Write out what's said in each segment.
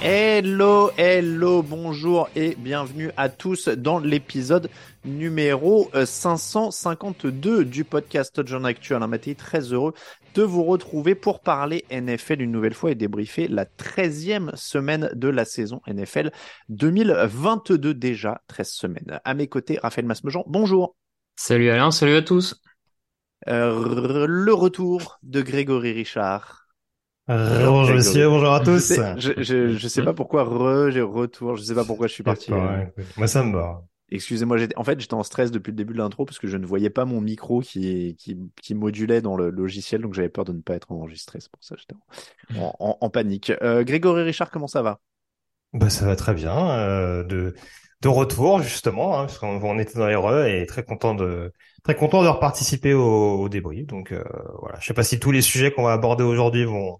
Hello, hello, bonjour et bienvenue à tous dans l'épisode numéro euh, 552 du podcast Touchdown Actu. Alain Mattei, très heureux de vous retrouver pour parler NFL une nouvelle fois et débriefer la 13e semaine de la saison NFL 2022 déjà, 13 semaines. À mes côtés, Raphaël Masmejean, bonjour. Salut Alain, salut à tous. Euh, le retour de Grégory Richard. Bonjour monsieur, bonjour à tous. Je, je, je sais pas pourquoi re, j'ai retour, je sais pas pourquoi je suis parti. Ouais, Moi ça me va. Excusez-moi, j'étais, en fait, j'étais en stress depuis le début de l'intro parce que je ne voyais pas mon micro qui, qui, qui modulait dans le logiciel, donc j'avais peur de ne pas être enregistré. C'est pour ça que j'étais en, en, en panique. Euh, Grégory Richard, comment ça va? Bah ça va très bien. euh, de de retour justement, hein, parce qu'on on était dans les re et très content de très content de reparticiper au, au débrief. Donc euh, voilà, je sais pas si tous les sujets qu'on va aborder aujourd'hui vont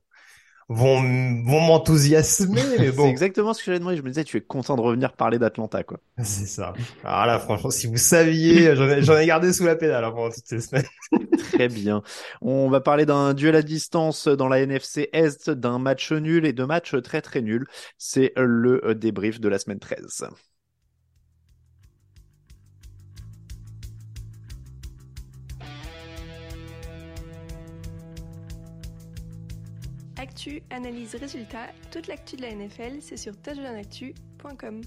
vont vont m'enthousiasmer, mais C'est bon, exactement ce que j'avais demandé. Je me disais, tu es content de revenir parler d'Atlanta, quoi. c'est ça. Alors là, franchement, si vous saviez, j'en ai, ai gardé sous la pédale hein, pendant toutes ces semaines. Très bien. On va parler d'un duel à distance dans la NFC Est, d'un match nul et de matchs très très nuls. C'est le débrief de la semaine 13. Analyse, résultat, toute l'actu de la NFL, c'est sur touchdownactu.com.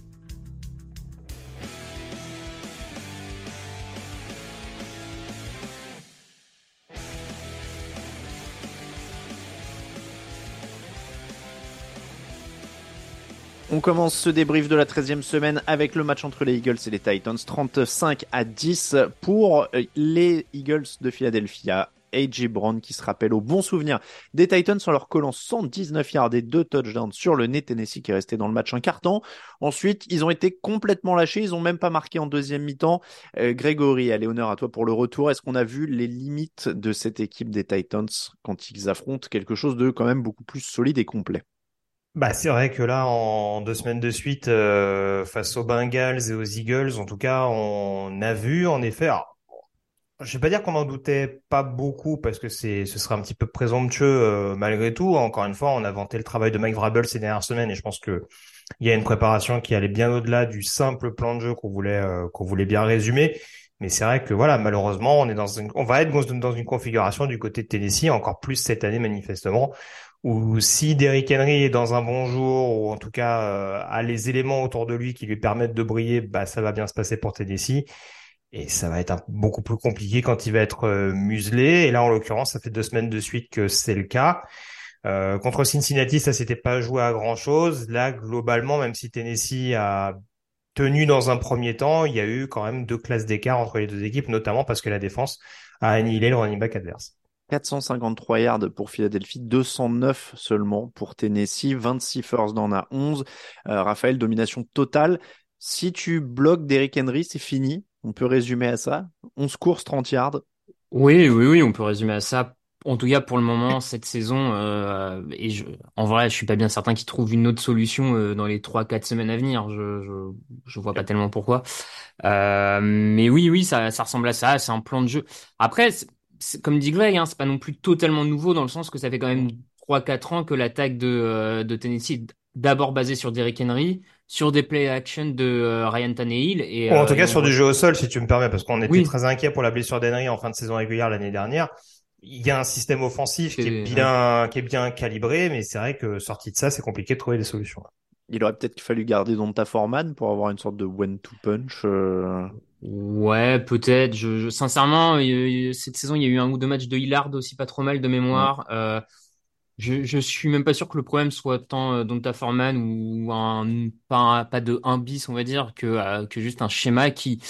On commence ce débrief de la 13e semaine avec le match entre les Eagles et les Titans, 35 à 10 pour les Eagles de Philadelphia. AJ Brown qui se rappelle au bon souvenir des Titans en leur collant 119 yards et deux touchdowns sur le nez Tennessee qui est resté dans le match un carton. Ensuite, ils ont été complètement lâchés, ils ont même pas marqué en deuxième mi-temps. Euh, Grégory, allez honneur à toi pour le retour. Est-ce qu'on a vu les limites de cette équipe des Titans quand ils affrontent quelque chose de quand même beaucoup plus solide et complet? Bah, c'est vrai que là, en deux semaines de suite, euh, face aux Bengals et aux Eagles, en tout cas, on a vu, en effet, je vais pas dire qu'on en doutait pas beaucoup parce que c'est, ce serait un petit peu présomptueux euh, malgré tout. Encore une fois, on a vanté le travail de Mike Vrabel ces dernières semaines et je pense que il y a une préparation qui allait bien au-delà du simple plan de jeu qu'on voulait, euh, qu'on voulait bien résumer. Mais c'est vrai que voilà, malheureusement, on est dans une, on va être dans une- configuration du côté de Tennessee encore plus cette année manifestement ou si Derrick Henry est dans un bon jour, ou en tout cas euh, a les éléments autour de lui qui lui permettent de briller, bah ça va bien se passer pour Tennessee. Et ça va être beaucoup plus compliqué quand il va être euh, muselé. Et là, en l'occurrence, ça fait deux semaines de suite que c'est le cas. Euh, contre Cincinnati, ça s'était pas joué à grand chose. Là, globalement, même si Tennessee a tenu dans un premier temps, il y a eu quand même deux classes d'écart entre les deux équipes, notamment parce que la défense a annihilé le running back adverse. 453 yards pour Philadelphie, 209 seulement pour Tennessee, 26 first down à 11. Euh, Raphaël, domination totale. Si tu bloques Derrick Henry, c'est fini. On peut résumer à ça. 11 courses, 30 yards. Oui, oui, oui, on peut résumer à ça. En tout cas, pour le moment, cette saison, euh, et je, en vrai, je suis pas bien certain qu'ils trouvent une autre solution euh, dans les trois, quatre semaines à venir. Je, je, je vois pas tellement pourquoi. Euh, mais oui, oui, ça, ça ressemble à ça. C'est un plan de jeu. Après, comme dit Greg, hein, c'est pas non plus totalement nouveau dans le sens que ça fait quand même trois, quatre ans que l'attaque de, euh, de Tennessee d'abord basé sur Derrick Henry, sur des play action de euh, Ryan Tannehill et en tout euh, cas et sur du jeu au sol, si tu me permets, parce qu'on était Oui. très inquiet pour la blessure d'Henry en fin de saison régulière l'année dernière. Il y a un système offensif qui est bien, qui est bien calibré, mais c'est vrai que sorti de ça, c'est compliqué de trouver des solutions. Il aurait peut-être fallu garder Donta Foreman pour avoir une sorte de one-two punch. euh, Ouais, peut-être. Je, je- sincèrement, il y a- cette saison, il y a eu un ou deux matchs de Hillard aussi pas trop mal de mémoire. Euh, je, je suis même pas sûr que le problème soit tant euh, Donta Foreman ou un pas, un- pas de 1 bis, on va dire, que, euh, que juste un schéma qui,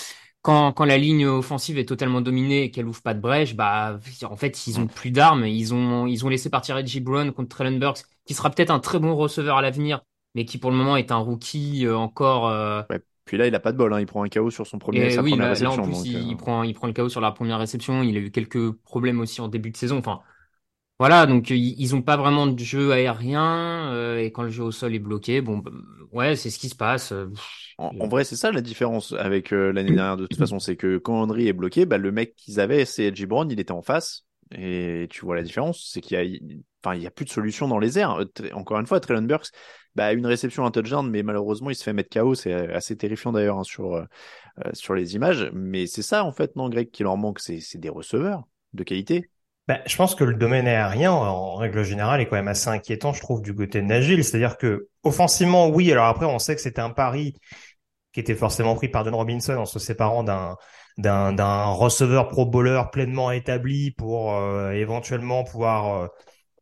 quand, quand la ligne offensive est totalement dominée et qu'elle ouvre pas de brèche, bah, en fait, ils ont plus d'armes. Ils ont, ils ont laissé partir Reggie Brown contre Traylon Burks, qui sera peut-être un très bon receveur à l'avenir, mais qui pour le moment est un rookie euh, encore. euh, Puis là, il a pas de bol, hein. il prend un KO sur son premier, et sa oui, première là, là, réception. en plus, donc, il, euh, il prend, il prend le KO sur la première réception. Il a eu quelques problèmes aussi en début de saison. Enfin, voilà, donc ils, ils ont pas vraiment de jeu aérien euh, et quand le jeu au sol est bloqué, bon, bah, ouais, c'est ce qui se passe. Euh, En, en vrai, c'est ça la différence avec euh, l'année dernière de toute façon, c'est que quand Henry est bloqué, bah, le mec qu'ils avaient, c'est Edgy Brown, il était en face. Et tu vois la différence, c'est qu'il y a, enfin, il y a plus de solution dans les airs. Euh, Encore une fois, Traylon Burks, bah, une réception, un touchdown, mais malheureusement, il se fait mettre KO. C'est assez terrifiant d'ailleurs hein, sur euh, euh, sur les images. Mais c'est ça en fait, non, Greg, qui leur manque, c'est c'est des receveurs de qualité. Ben, je pense que le domaine aérien, en règle générale, est quand même assez inquiétant, je trouve, du côté de Nagil. C'est-à-dire que, offensivement, oui. Alors après, on sait que c'était un pari qui était forcément pris par Don Robinson en se séparant d'un d'un d'un receveur pro bowler pleinement établi pour euh, éventuellement pouvoir euh,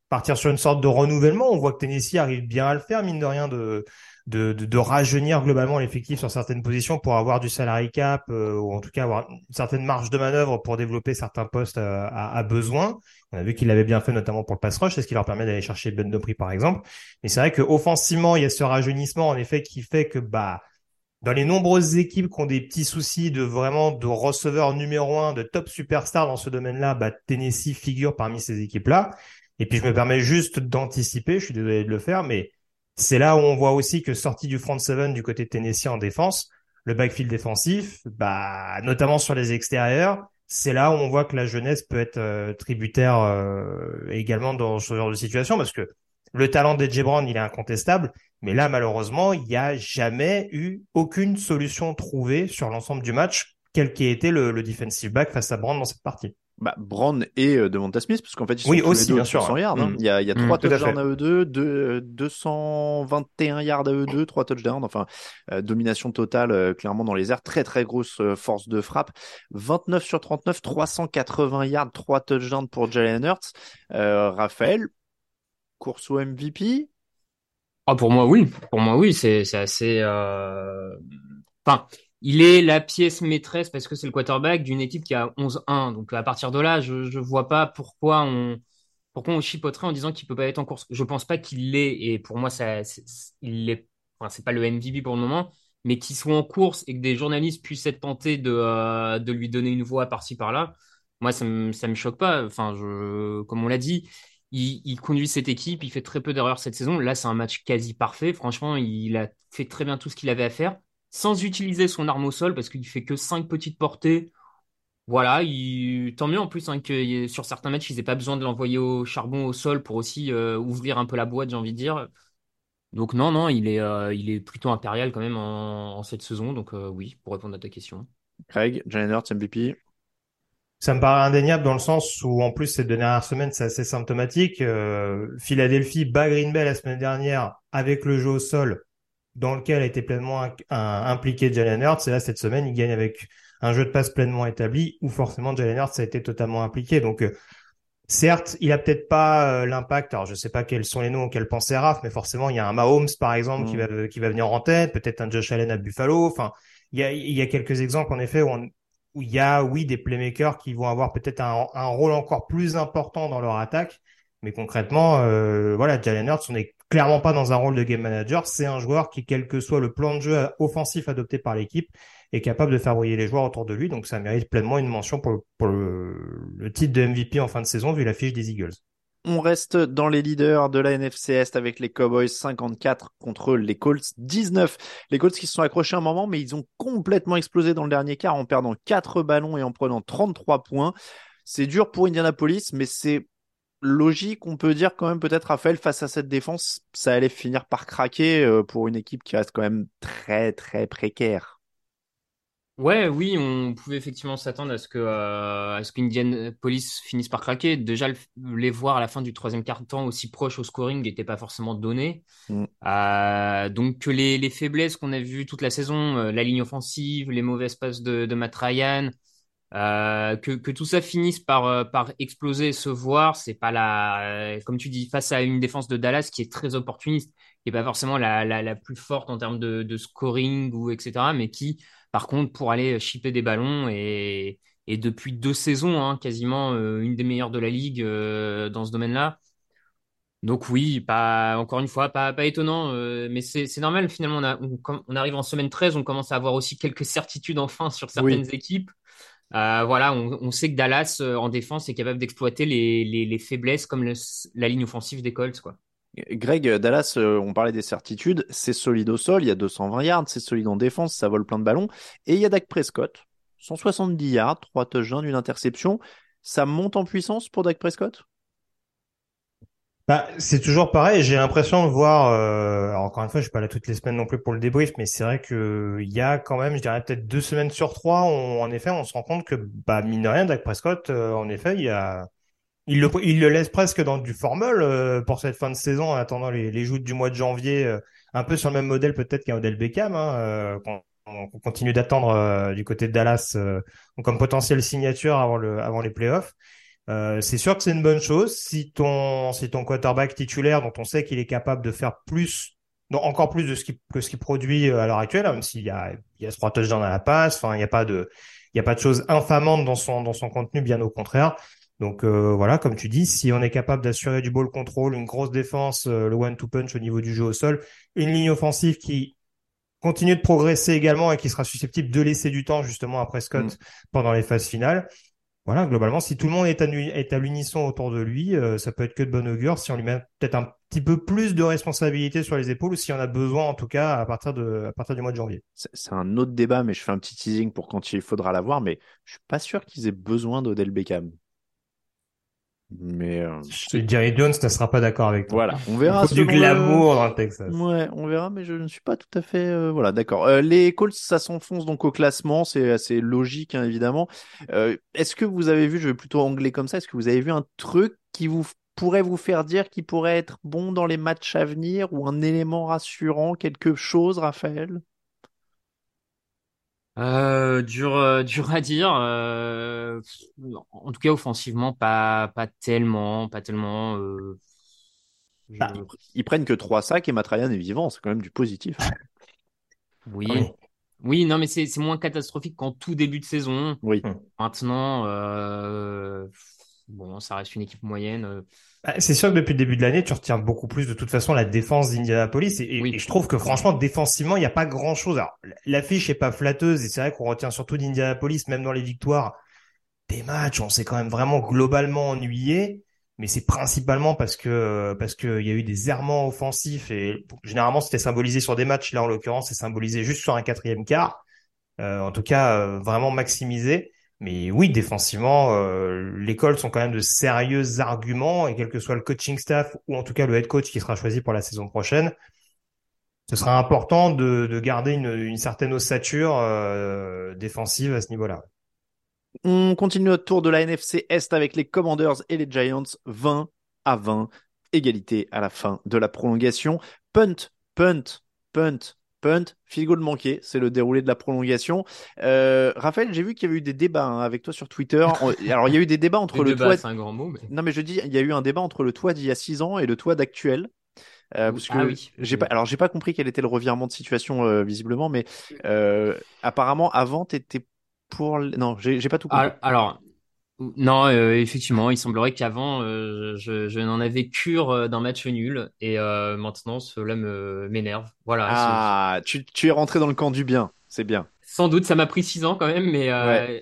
partir sur une sorte de renouvellement. On voit que Tennessee arrive bien à le faire, mine de rien, de de, rajeunir globalement l'effectif sur certaines positions pour avoir du salary cap euh, ou en tout cas avoir une certaine marge de manœuvre pour développer certains postes euh, à, besoin. On a vu qu'il l'avait bien fait notamment pour le pass rush, c'est ce qui leur permet d'aller chercher Ben Dopri par exemple. Mais c'est vrai que offensivement, il y a ce rajeunissement en effet qui fait que bah dans les nombreuses équipes qui ont des petits soucis de vraiment de receveur numéro un, de top superstar dans ce domaine-là, bah Tennessee figure parmi ces équipes-là. Et puis je me permets juste d'anticiper, je suis désolé de le faire, mais c'est là où on voit aussi que sorti du front seven du côté de Tennessee en défense, le backfield défensif, bah notamment sur les extérieurs, c'est là où on voit que la jeunesse peut être euh, tributaire euh, également dans ce genre de situation parce que le talent d'Edge Brown, il est incontestable, mais là malheureusement, il n'y a jamais eu aucune solution trouvée sur l'ensemble du match, quel qu'ait été le, le defensive back face à Brown dans cette partie. Bah, Brown et euh, Devonta Smith, parce qu'en fait, ils sont Oui, tous aussi, les deux bien au-dessus de sûr. 100 yards. hein. Mm. Il y a, il y a Mm, trois à touchdowns fait. à eux deux, deux, 221 yards à eux deux, trois touchdowns. Enfin, euh, domination totale, euh, clairement dans les airs. Très, très grosse euh, force de frappe. 29 sur 39, 380 yards, trois touchdowns pour Jalen Hurts. Euh, Raphaël, course au MVP. Ah, pour moi, oui. Pour moi, oui. C'est, c'est assez. euh, Enfin, il est la pièce maîtresse parce que c'est le quarterback d'une équipe qui a 11-1. Donc, à partir de là, je je vois pas pourquoi on chipoterait en disant qu'il peut pas être en course. Je pense pas qu'il l'est. Et pour moi, ça, c'est- pas le MVP pour le moment, mais qu'il soit en course et que des journalistes puissent être tentés de euh, lui donner une voix par-ci par-là. Moi, ça me ça me choque pas. Enfin, comme on l'a dit. Il conduit cette équipe, il fait très peu d'erreurs cette saison. Là, c'est un match quasi parfait. Franchement, il a fait très bien tout ce qu'il avait à faire, sans utiliser son arme au sol, parce qu'il fait que cinq petites portées. Voilà, il... tant mieux en plus hein, que sur certains matchs, ils n'aient pas besoin de l'envoyer au charbon au sol pour aussi euh, ouvrir un peu la boîte, j'ai envie de dire. Donc non, non, il est, euh, il est plutôt impérial quand même en, en cette saison. Donc euh, oui, pour répondre à ta question. Craig, Jalen Hurts, MVP. Ça me paraît indéniable dans le sens où, en plus, ces deux dernières semaines, c'est assez symptomatique. Euh, Philadelphie bat Green Bay la semaine dernière avec le jeu au sol dans lequel a été pleinement un- impliqué Jalen Hurts. Et là, cette semaine, il gagne avec un jeu de passe pleinement établi où forcément Jalen Hurts a été totalement impliqué. Donc, euh, certes, il a peut-être pas euh, l'impact. Alors, je sais pas quels sont les noms auxquels pensait Raph, mais forcément, il y a un Mahomes, par exemple, qui Mm. va, qui va venir en tête. Peut-être un Josh Allen à Buffalo. Enfin, il y a, il y a quelques exemples, en effet, où on, où il y a, oui, des playmakers qui vont avoir peut-être un, un rôle encore plus important dans leur attaque. Mais concrètement, euh, voilà, Jalen Hurts, on n'est clairement pas dans un rôle de game manager. C'est un joueur qui, quel que soit le plan de jeu offensif adopté par l'équipe, est capable de faire briller les joueurs autour de lui. Donc ça mérite pleinement une mention pour, le titre de MVP en fin de saison vu la fiche des Eagles. On reste dans les leaders de la NFC Est avec les Cowboys 54 contre les Colts 19. Les Colts qui se sont accrochés un moment, mais ils ont complètement explosé dans le dernier quart en perdant 4 ballons et en prenant 33 points. C'est dur pour Indianapolis, mais c'est logique, on peut dire quand même peut-être Raphaël face à cette défense, ça allait finir par craquer euh, pour une équipe qui reste quand même très très précaire. Ouais, oui, on pouvait effectivement s'attendre à ce que euh, à ce qu'Indianapolis finisse par craquer. Déjà, les voir à la fin du troisième quart-temps aussi proche au scoring n'était pas forcément donné. Mm. Euh, donc que les, les faiblesses qu'on a vues toute la saison, euh, la ligne offensive, les mauvaises passes de, de Matt Ryan, euh, que, que tout ça finisse par, euh, par exploser et se voir, c'est pas la, comme tu dis, face à une défense de Dallas qui est très opportuniste, qui est pas forcément la, la, la plus forte en termes de, de scoring ou etc., mais qui par contre, pour aller chipper des ballons et, et depuis deux saisons, hein, quasiment euh, une des meilleures de la ligue euh, dans ce domaine-là. Donc oui, pas encore une fois, pas, pas étonnant, euh, mais c'est normal finalement. On, a, on, arrive en semaine 13, on commence à avoir aussi quelques certitudes enfin sur certaines équipes. Voilà, on, sait que Dallas en défense est capable d'exploiter les, les, les, faiblesses comme la ligne offensive des Colts, quoi. Greg, Dallas, euh, on parlait des certitudes, c'est solide au sol, il y a 220 yards, c'est solide en défense, ça vole plein de ballons. Et il y a Dak Prescott, 170 yards, 3 touchdowns, une interception. Ça monte en puissance pour Dak Prescott? Bah, c'est toujours pareil. J'ai l'impression de voir. Euh, encore une fois, je suis pas là toutes les semaines non plus pour le débrief, mais c'est vrai que il y a quand même, je dirais peut-être deux semaines sur trois, en effet, on se rend compte que, bah mine de rien, Dak Prescott, euh, en effet, il y a, il le, il le laisse presque dans du formol euh, pour cette fin de saison en attendant les, les joutes du mois de janvier, euh, un peu sur le même modèle peut-être qu'un modèle Beckham, hein, euh, qu'on, on continue d'attendre du côté de Dallas comme potentielle signature avant, le, avant les playoffs. C'est sûr que c'est une bonne chose si ton, si ton quarterback titulaire, dont on sait qu'il est capable de faire plus, non, encore plus de ce qui, que ce qu'il produit à l'heure actuelle, hein, même s'il y a, il y a trois touchdowns à la passe, enfin, il n'y a pas de, il y a pas de choses infamantes dans son, dans son contenu, bien au contraire. Donc euh, voilà, comme tu dis, si on est capable d'assurer du ball control, une grosse défense, euh, le one-two punch au niveau du jeu au sol, une ligne offensive qui continue de progresser également et qui sera susceptible de laisser du temps justement à Prescott mm. pendant les phases finales. Voilà, globalement, si tout le monde est à, l'unisson autour de lui, euh, ça peut être que de bon augure si on lui met peut-être un petit peu plus de responsabilité sur les épaules ou si on a besoin en tout cas à partir de à partir du mois de janvier. C'est un autre débat, mais je fais un petit teasing pour quand il faudra l'avoir, mais je suis pas sûr qu'ils aient besoin d'Odell Beckham. Mais euh, Jerry Jones ne sera pas d'accord avec toi. Voilà, on verra. du glamour dans le Texas. Ouais, on verra, mais je ne suis pas tout à fait. Euh, voilà, d'accord. Euh, les Colts, ça s'enfonce donc au classement, c'est assez logique hein, évidemment. Euh, est-ce que vous avez vu, je vais plutôt anglais comme ça, est-ce que vous avez vu un truc qui vous pourrait vous faire dire qu'il pourrait être bon dans les matchs à venir ou un élément rassurant, quelque chose, Raphaël? Euh, dur, euh, dur à dire. Euh, en tout cas, offensivement, pas, pas tellement, pas tellement. Euh, bah, ils prennent que trois sacs et Matrayan est vivant, c'est quand même du positif. oui. oui. non, mais c'est moins catastrophique qu'en tout début de saison. Oui. Maintenant, bon, ça reste une équipe moyenne. Bah, c'est sûr que depuis le début de l'année, tu retiens beaucoup plus de toute façon la défense d'Indianapolis. Et, et, je trouve que franchement, défensivement, il n'y a pas grand-chose. Alors, l'affiche est pas flatteuse et c'est vrai qu'on retient surtout d'Indianapolis, même dans les victoires. Des matchs, on s'est quand même vraiment globalement ennuyé. Mais c'est principalement parce que parce qu'il y a eu des errements offensifs et généralement c'était symbolisé sur des matchs. Là, en l'occurrence, c'est symbolisé juste sur un quatrième quart. Euh, en tout cas, euh, vraiment maximisé. Mais oui, défensivement, euh, les Colts sont quand même de sérieux arguments et quel que soit le coaching staff ou en tout cas le head coach qui sera choisi pour la saison prochaine, ce sera important de, de garder une, une, certaine ossature euh, défensive à ce niveau-là. On continue notre tour de la NFC Est avec les Commanders et les Giants 20 à 20, égalité à la fin de la prolongation. Punt, punt, punt, punt, field goal manqué, c'est le déroulé de la prolongation. Euh, Raphaël, j'ai vu qu'il y avait eu des débats hein, avec toi sur Twitter. Alors il y a eu des débats entre le toit. C'est un grand mot. Non mais je dis, il y a eu un débat entre le toit d'il y a 6 ans et le toit d'actuel. Euh, parce que ah oui. j'ai pas, alors j'ai pas compris quel était le revirement de situation euh, visiblement, mais euh, apparemment avant t'étais pour, non, j'ai pas tout compris. Alors, non, euh, effectivement, il semblerait qu'avant, euh, je, je n'en avais cure euh, d'un match nul et maintenant cela me m'énerve. Voilà. Ah, tu, tu es rentré dans le camp du bien, c'est bien. Sans doute, ça m'a pris six ans quand même, mais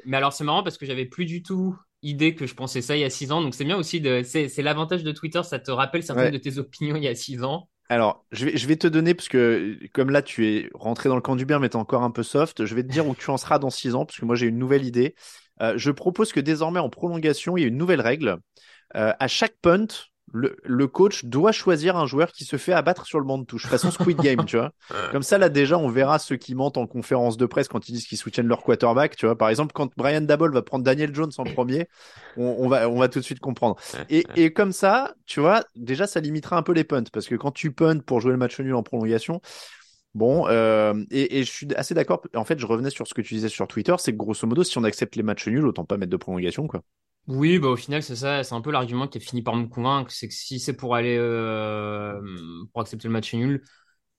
mais alors c'est marrant parce que j'avais plus du tout idée que je pensais ça il y a six ans, donc c'est bien aussi de c'est l'avantage de Twitter, ça te rappelle certaines de tes opinions il y a six ans. Alors, je vais, je vais te donner, parce que comme là, tu es rentré dans le camp du bien, mais t'es encore un peu soft, je vais te dire où tu en seras dans six ans, parce que moi, j'ai une nouvelle idée. Euh, je propose que désormais, en prolongation, il y ait une nouvelle règle. euh, à chaque punt, le, le, coach doit choisir un joueur qui se fait abattre sur le banc de touche, façon Squid Game, tu vois. Comme ça, là, déjà, on verra ceux qui mentent en conférence de presse quand ils disent qu'ils soutiennent leur quarterback, tu vois. Par exemple, quand Brian Dabble va prendre Daniel Jones en premier, on, on, va, on va tout de suite comprendre. Et, et comme ça, tu vois, déjà, ça limitera un peu les punts, parce que quand tu punts pour jouer le match nul en prolongation, Bon, euh, et, je suis assez d'accord. En fait, je revenais sur ce que tu disais sur Twitter, c'est que grosso modo, si on accepte les matchs nuls, autant pas mettre de prolongation, quoi. Oui, bah au final c'est ça, c'est un peu l'argument qui a fini par me convaincre, c'est que si c'est pour aller euh, pour accepter le match nul,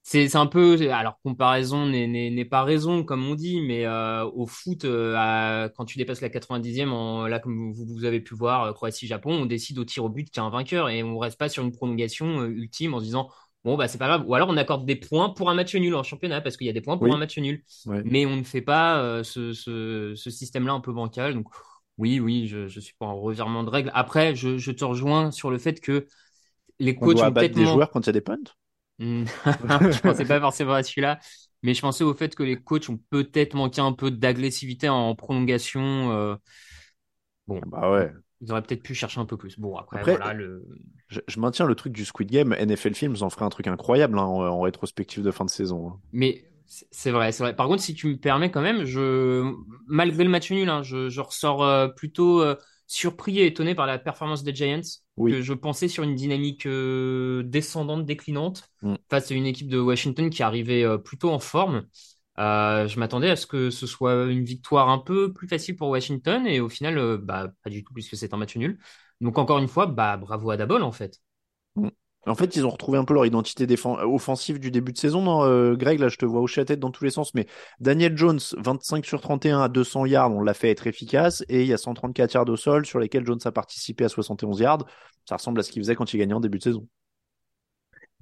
c'est un peu alors comparaison n'est pas raison comme on dit, mais euh, au foot quand tu dépasses la 90e, en, là comme vous, vous avez pu voir Croatie-Japon, on décide au tir au but qu'il y a un vainqueur et on reste pas sur une prolongation ultime en se disant bon bah c'est pas grave, ou alors on accorde des points pour un match nul en championnat parce qu'il y a des points pour Oui. un match nul, Ouais. mais on ne fait pas euh, ce ce ce système-là un peu bancal donc. Oui, oui, je, je suis pour un revirement de règles. Après, je, je te rejoins sur le fait que les On coachs doit ont peut-être des joueurs quand il y a des punts? Hmm. je pensais pas forcément à celui-là, mais je pensais au fait que les coachs ont peut-être manqué un peu d'agressivité en prolongation. euh, Bon, Bah ouais. Ils auraient peut-être pu chercher un peu plus. Bon, après, Après, voilà, le... Je, je maintiens le truc du Squid Game. NFL Films en ferait un truc incroyable hein, en, en rétrospective de fin de saison. hein. Mais c'est vrai, c'est vrai. Par contre, si tu me permets quand même, je, malgré le match nul, hein, je, je ressors euh, plutôt euh, surpris et étonné par la performance des Giants, Oui. que je pensais sur une dynamique euh, descendante, déclinante, Mm. face à une équipe de Washington qui arrivait plutôt en forme. Euh, je m'attendais à ce que ce soit une victoire un peu plus facile pour Washington et au final, euh, bah, pas du tout puisque c'est un match nul. Donc encore une fois, bah, bravo à Dabol en fait. En fait, ils ont retrouvé un peu leur identité défen- offensive du début de saison. Non, euh, Greg, là, je te vois hocher la tête dans tous les sens. Mais Daniel Jones, 25 sur 31 à 200 yards, on l'a fait être efficace. Et il y a 134 yards au sol sur lesquels Jones a participé à 71 yards. Ça ressemble à ce qu'il faisait quand il gagnait en début de saison.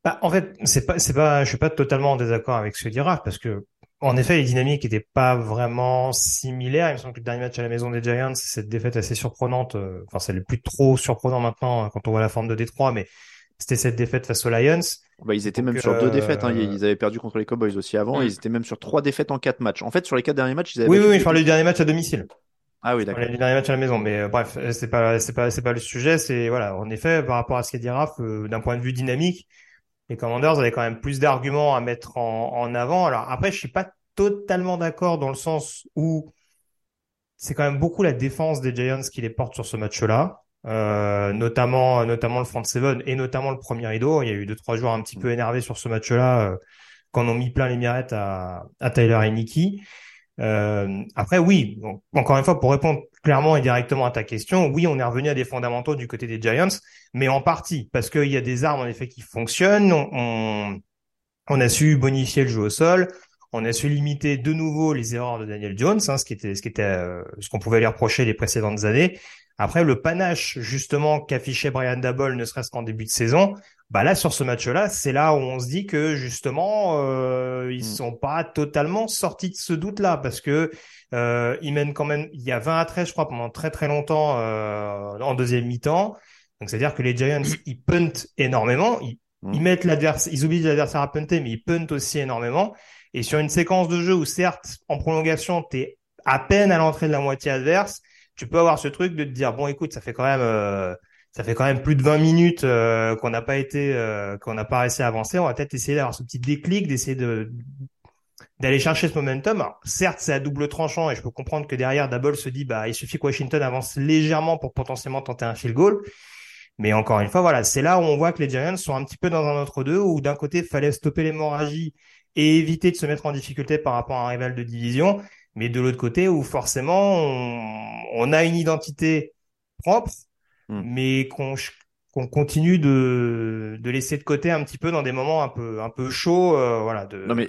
Bah, en fait, c'est pas, c'est pas, je suis pas totalement en désaccord avec ce que dit Raph, parce que, en effet, les dynamiques étaient pas vraiment similaires. Il me semble que le dernier match à la maison des Giants, c'est cette défaite assez surprenante, euh, enfin, c'est plus trop surprenant maintenant euh, quand on voit la forme de Détroit, mais c'était cette défaite face aux Lions. Bah, ils étaient Donc, même sur deux euh, défaites. Hein. Ils avaient perdu contre les Cowboys aussi avant. Mm. Et ils étaient même sur trois défaites en quatre matchs. En fait, sur les quatre derniers matchs, ils avaient Oui, oui, oui, je parlais du dernier match à domicile. Ah oui, d'accord. du dernier match à la maison, mais euh, bref, c'est pas, c'est pas, c'est pas le sujet. C'est voilà, en effet, par rapport à ce qu'a dit Raph, euh, d'un point de vue dynamique, les Commanders avaient quand même plus d'arguments à mettre en, en avant. Alors après, je suis pas totalement d'accord dans le sens où c'est quand même beaucoup la défense des Giants qui les porte sur ce match-là. Euh, notamment, notamment le front seven et notamment le premier rideau. Il y a eu deux, trois joueurs un petit peu énervés sur ce match-là, euh, quand on mis plein les mirettes à, à Tyler et Nicky. Euh, après, oui, encore une fois, pour répondre clairement et directement à ta question, oui, on est revenu à des fondamentaux du côté des Giants, mais en partie, parce qu'il y a des armes, en effet, qui fonctionnent. On, on, on a su bonifier le jeu au sol. On a su limiter de nouveau les erreurs de Daniel Jones, hein, ce qui était, ce qui était, euh, ce qu'on pouvait lui reprocher les précédentes années. Après, le panache, justement, qu'affichait Brian Dabble, ne serait-ce qu'en début de saison, bah là, sur ce match-là, c'est là où on se dit que, justement, euh, ils Mm. sont pas totalement sortis de ce doute-là, parce que, euh, ils mènent quand même, il y a 20 à 13, je crois, pendant très très longtemps, euh, en deuxième mi-temps. Donc, c'est-à-dire que les Giants, ils puntent énormément, ils, Mm. ils mettent l'adversaire, ils obligent l'adversaire à punter, mais ils puntent aussi énormément. Et sur une séquence de jeu où, certes, en prolongation, t'es à peine à l'entrée de la moitié adverse, tu peux avoir ce truc de te dire, bon, écoute, ça fait quand même, euh, ça fait quand même plus de 20 minutes euh, qu'on n'a pas été, euh, qu'on n'a pas réussi à avancer. On va peut-être essayer d'avoir ce petit déclic, d'essayer de d'aller chercher ce momentum. Certes, c'est à double tranchant et je peux comprendre que derrière, Dabble se dit, bah, il suffit que Washington avance légèrement pour potentiellement tenter un field goal. Mais encore une fois, voilà, c'est là où on voit que les Giants sont un petit peu dans un autre deux, où d'un côté, fallait stopper l'hémorragie et éviter de se mettre en difficulté par rapport à un rival de division, mais de l'autre côté, où forcément, on a une identité propre, Mm. mais qu'on qu'on continue de, de laisser de côté un petit peu dans des moments un peu un peu chauds, euh, voilà. De, Non, mais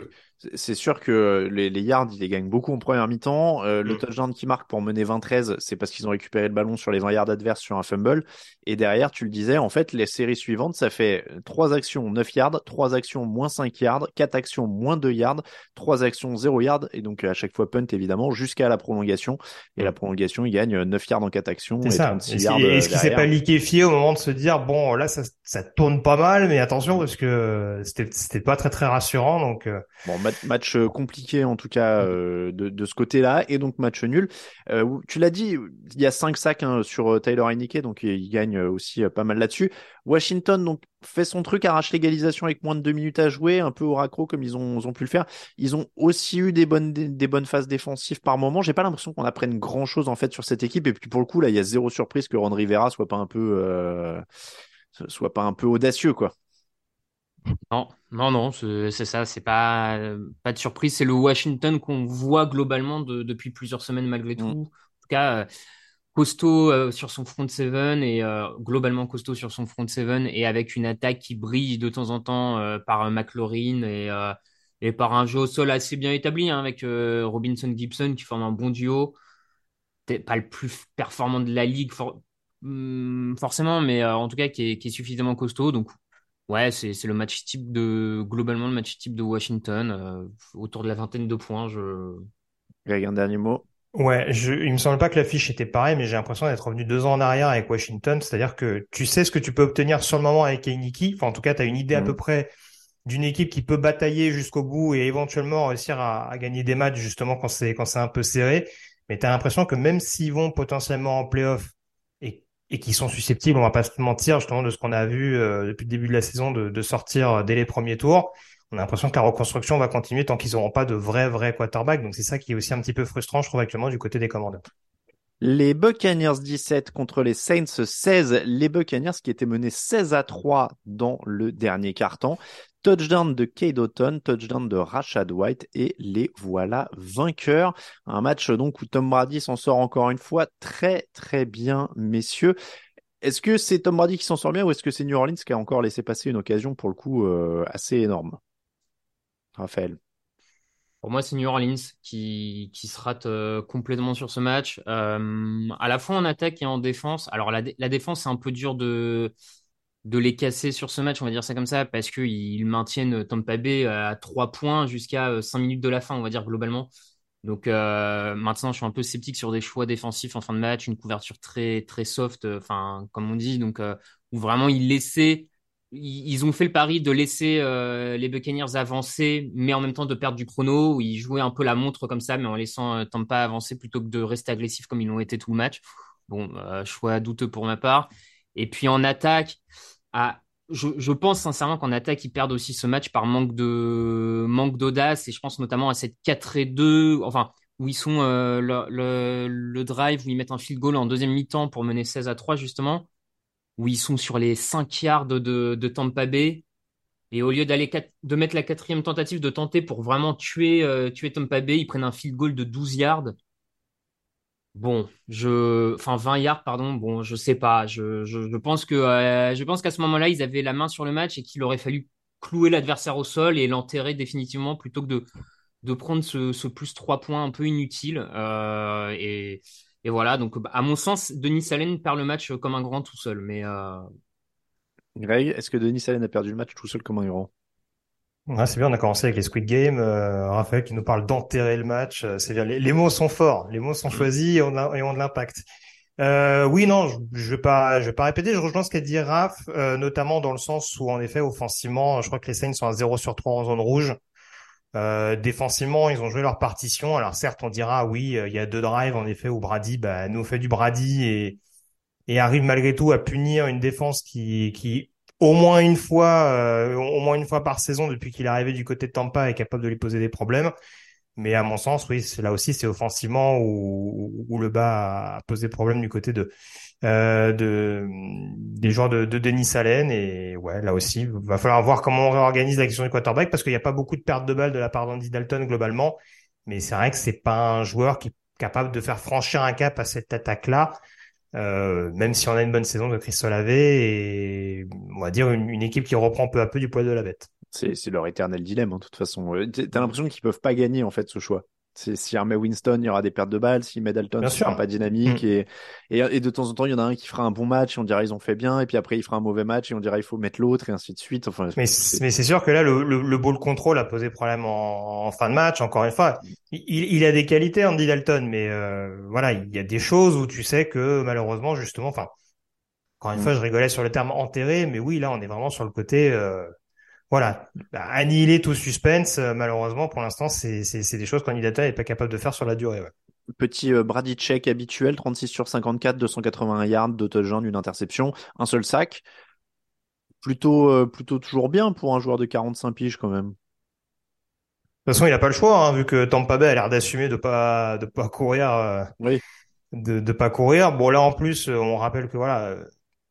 C'est- sûr que les, les yards, ils les gagnent beaucoup en première mi-temps. Euh, Le Mm. touchdown qui marque pour mener 20-13, c'est parce qu'ils ont récupéré le ballon sur les 20 yards adverses sur un fumble. Et derrière, tu le disais, en fait, les séries suivantes, ça fait trois actions 9 yards, trois actions moins 5 yards, quatre actions moins 2 yards, trois actions 0 yards. Et donc, à chaque fois, punt, évidemment, jusqu'à la prolongation. Et la prolongation, ils gagnent 9 yards en quatre actions C'est et ça. 36 Est-ce qu'il s'est pas liquéfié au moment de se dire bon là ça, ça tourne pas mal, mais attention parce que c'était pas très très rassurant. Donc euh. bon match, euh, compliqué en tout cas euh, de, de ce côté-là et donc match nul. Euh, tu l'as dit, il y a cinq sacs hein, sur Taylor Heineke, donc il gagne aussi pas mal là-dessus. Washington donc fait son truc, arrache l'égalisation avec moins de deux minutes à jouer, un peu au raccro comme ils ont, ils ont pu le faire. Ils ont aussi eu des bonnes, des, bonnes phases défensives par moment. J'ai pas l'impression qu'on apprenne grand chose en fait sur cette équipe. Et puis pour le coup, là, il y a zéro surprise que Ron Rivera soit pas un peu, euh, soit pas un peu audacieux, quoi. Non, non, non, c'est ça, c'est pas, pas de surprise. C'est le Washington qu'on voit globalement depuis plusieurs semaines malgré mm. tout. En tout cas, euh, costaud euh, sur son front seven et euh, globalement costaud sur son front seven et avec une attaque qui brille de temps en temps par McLaurin et, et par un jeu au sol assez bien établi hein, avec Robinson Gibson qui forme un bon duo. Pas le plus performant de la ligue hmm, forcément, mais en tout cas qui est, qui est suffisamment costaud. Donc ouais, c'est le match type de globalement le match type de Washington autour de la vingtaine de points. Je... Greg, un dernier mot. Ouais, je, il me semble pas que l'affiche était pareille, mais j'ai l'impression d'être revenu deux ans en arrière avec Washington. C'est-à-dire que tu sais ce que tu peux obtenir sur le moment avec Einiki. Enfin, en tout cas, tu as une idée à mhm. peu près d'une équipe qui peut batailler jusqu'au bout et éventuellement réussir à, gagner des matchs justement quand c'est quand c'est un peu serré. Mais tu as l'impression que même s'ils vont potentiellement en playoff et, qu'ils sont susceptibles, on va pas se mentir justement de ce qu'on a vu euh, depuis le début de la saison, de, de sortir dès les premiers tours on a l'impression que la reconstruction va continuer tant qu'ils n'auront pas de vrai, vrai quarterback. Donc c'est ça qui est aussi un petit peu frustrant, je trouve, actuellement du côté des commandeurs. Les Buccaneers 17 contre les Saints 16. Les Buccaneers qui étaient menés 16 à 3 dans le dernier quart-temps. Touchdown de Kate Otton, touchdown de Rashad White et les voilà vainqueurs. Un match donc où Tom Brady s'en sort encore une fois très très bien, messieurs. Est-ce que c'est Tom Brady qui s'en sort bien ou est-ce que c'est New Orleans qui a encore laissé passer une occasion pour le coup euh, assez énorme? Raphaël Pour moi, c'est New Orleans qui, se rate euh, complètement sur ce match. Euh, à la fois en attaque et en défense. Alors, la, défense, c'est un peu dur de, de les casser sur ce match, on va dire ça comme ça, parce qu'ils maintiennent Tampa Bay à 3 points jusqu'à 5 euh, minutes de la fin, on va dire globalement. Donc maintenant, je suis un peu sceptique sur des choix défensifs en fin de match, une couverture très très soft, enfin comme on dit, donc où vraiment ils laissaient ils ont fait le pari de laisser euh, les Buccaneers avancer, mais en même temps de perdre du chrono, où ils jouaient un peu la montre comme ça, mais en laissant euh, Tampa avancer plutôt que de rester agressif comme ils l'ont été tout le match. Bon, euh, choix douteux pour ma part. Et puis en attaque, à, je, pense sincèrement qu'en attaque, ils perdent aussi ce match par manque de manque d'audace, et je pense notamment à cette 4 et 2, enfin, où ils sont euh, le drive, où ils mettent un field goal en deuxième mi-temps pour mener 16 à 3 justement où ils sont sur les 5 yards de, de Tampa Bay. Et au lieu d'aller de mettre la quatrième tentative de tenter pour vraiment tuer, euh, tuer Tampa Bay, ils prennent un field goal de 12 yards. Bon, je, enfin 20 yards, pardon. Bon, je sais pas. Je, pense que, euh, je pense qu'à ce moment-là, ils avaient la main sur le match et qu'il aurait fallu clouer l'adversaire au sol et l'enterrer définitivement plutôt que de, prendre ce, plus 3 points un peu inutile. Euh, et et voilà, donc à mon sens, Denis Allen perd le match comme un grand tout seul. Mais euh... Greg, est-ce que Denis Allen a perdu le match tout seul comme un grand? Ouais, c'est bien, on a commencé avec les Squid Game. Euh, Raphaël qui nous parle d'enterrer le match. Euh, c'est bien, les, mots sont forts, les mots sont choisis et ont, de l'impact. Euh, oui, non, je, je vais pas, je vais pas répéter. Je rejoins ce qu'a dit Raph, euh, notamment dans le sens où, en effet, offensivement, je crois que les Saints sont à 0 sur 3 en zone rouge. Euh, défensivement, ils ont joué leur partition. Alors certes, on dira oui, euh, il y a deux drives en effet où Brady bah, nous fait du Brady et, et arrive malgré tout à punir une défense qui, qui au moins une fois, euh, au moins une fois par saison depuis qu'il est arrivé du côté de Tampa est capable de lui poser des problèmes. Mais à mon sens, oui, là aussi, c'est offensivement où, où, le bas a posé problème du côté de, euh, de des joueurs de, de Denis Allen. Et ouais, là aussi, va falloir voir comment on réorganise la question du quarterback parce qu'il n'y a pas beaucoup de pertes de balles de la part d'Andy Dalton globalement. Mais c'est vrai que c'est pas un joueur qui est capable de faire franchir un cap à cette attaque-là. Euh, même si on a une bonne saison de Chris Olave et on va dire une, équipe qui reprend peu à peu du poids de la bête. C'est leur éternel dilemme, en toute façon. Euh, t'as l'impression qu'ils peuvent pas gagner, en fait, ce choix. S'il remet Winston, il y aura des pertes de balles. S'il met Dalton, ce sera pas dynamique. Mm. Et, et, de temps en temps, il y en a un qui fera un bon match et on dirait ils ont fait bien. Et puis après, il fera un mauvais match et on dirait il faut mettre l'autre et ainsi de suite. Enfin, mais c'est sûr que là, le, le, ball control a posé problème en, fin de match. Encore une fois, il, il a des qualités, Andy Dalton, mais euh, voilà, il y a des choses où tu sais que malheureusement, justement, enfin, Encore une fois, je rigolais sur le terme enterré, mais oui, là, on est vraiment sur le côté, euh, voilà, bah, annihiler tout suspense. euh, malheureusement, pour l'instant, c'est des choses qu'Anidata n'est pas capable de faire sur la durée. Ouais. Petit euh, Brady check habituel, 36 sur 54, 281 yards, deux touchdowns, une interception, un seul sac. Plutôt, euh, plutôt toujours bien pour un joueur de 45 piges quand même. De toute façon, il a pas le choix, hein, vu que Tampa Bay a l'air d'assumer de pas de pas courir, euh, Oui. de de pas courir. Bon, là, en plus, on rappelle que voilà, euh,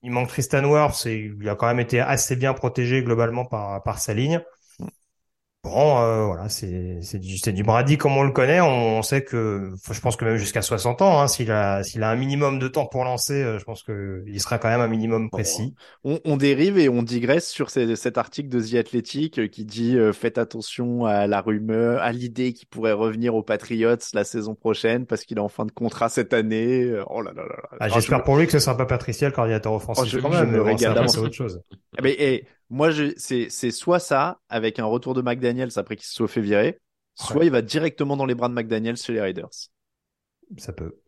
il manque Tristan Wirfs et il a quand même été assez bien protégé globalement par sa ligne. Bon, euh, voilà, c'est c'est du du Brady comme on le connaît. On, on sait que, je pense que même jusqu'à 60 ans, hein, s'il a s'il a un minimum de temps pour lancer, euh, je pense que il sera quand même un minimum précis. On, on dérive et on digresse sur ces- cet article de The Athletic euh, qui dit euh, faites attention à la rumeur, à l'idée qu'il pourrait revenir aux Patriots la saison prochaine parce qu'il est en fin de contrat cette année. Euh, Oh là là là là. Ah, Oh, j'espère je me- pour lui que ce sera pas Patricia le coordinateur offensif Oh, je- quand je même, me mais bon, régale ça, autre chose. Moi, c'est, c'est soit ça, avec un retour de McDaniels après qu'il se soit fait virer, soit Ouais. il va directement dans les bras de McDaniels chez les Raiders. Ça peut.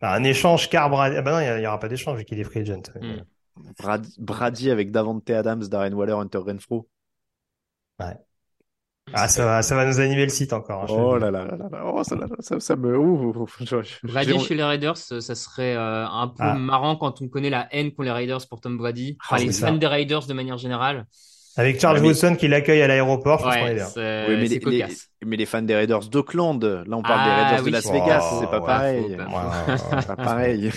Ah, un échange car Brady. Ah bah non, il y a- il y aura pas d'échange vu qu'il est free agent. Hmm. Brady, Brady avec Davante Adams, Darren Waller, Hunter Renfro. Ah, ça va, ça va nous animer le site encore. hein, Oh là là là là là. Oh, ça, là là, ça, ça me, ouh, je- je- Brady chez les Raiders, euh, ça serait euh, un peu Ah. marrant quand on connaît la haine qu'ont les Raiders pour Tom Brady. Enfin, Ah, les fans ça. des Raiders de manière générale. Avec Charles Ouais, mais- Wilson qui l'accueille à l'aéroport, Ouais, Oui, mais, les, mais fans des Raiders d'Oakland, là on parle des Ah, Raiders de. Las Oh, Vegas, c'est pas ouais, pareil. pas- pas pareil.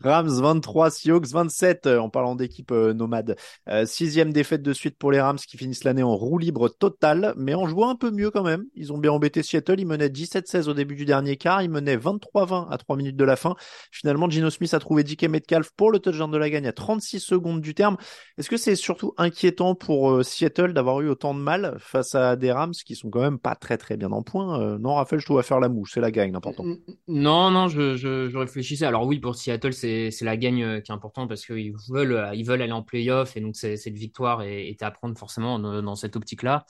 Rams 23, Seahawks 27 euh, en parlant d'équipe euh, nomade. Euh, sixième défaite de suite pour les Rams qui finissent l'année en roue libre totale, mais en jouant un peu mieux quand même. Ils ont bien embêté Seattle, ils menaient 17-16 au début du dernier quart, ils menaient 23-20 à 3 minutes de la fin. Finalement, Gino Smith a trouvé DK Metcalf pour le touchdown de la gagne à 36 secondes du terme. Est-ce que c'est surtout inquiétant pour euh, Seattle d'avoir eu autant de mal face à des Rams qui sont quand même pas très très bien en point? Non, Raphaël, je dois faire la mouche, c'est la gagne, l'important. Non, non, je réfléchissais. Alors oui, pour Seattle, c'est la gagne euh, qui est importante parce qu'ils veulent euh, ils veulent aller en playoff et donc cette victoire est, à prendre forcément dans, cette optique-là.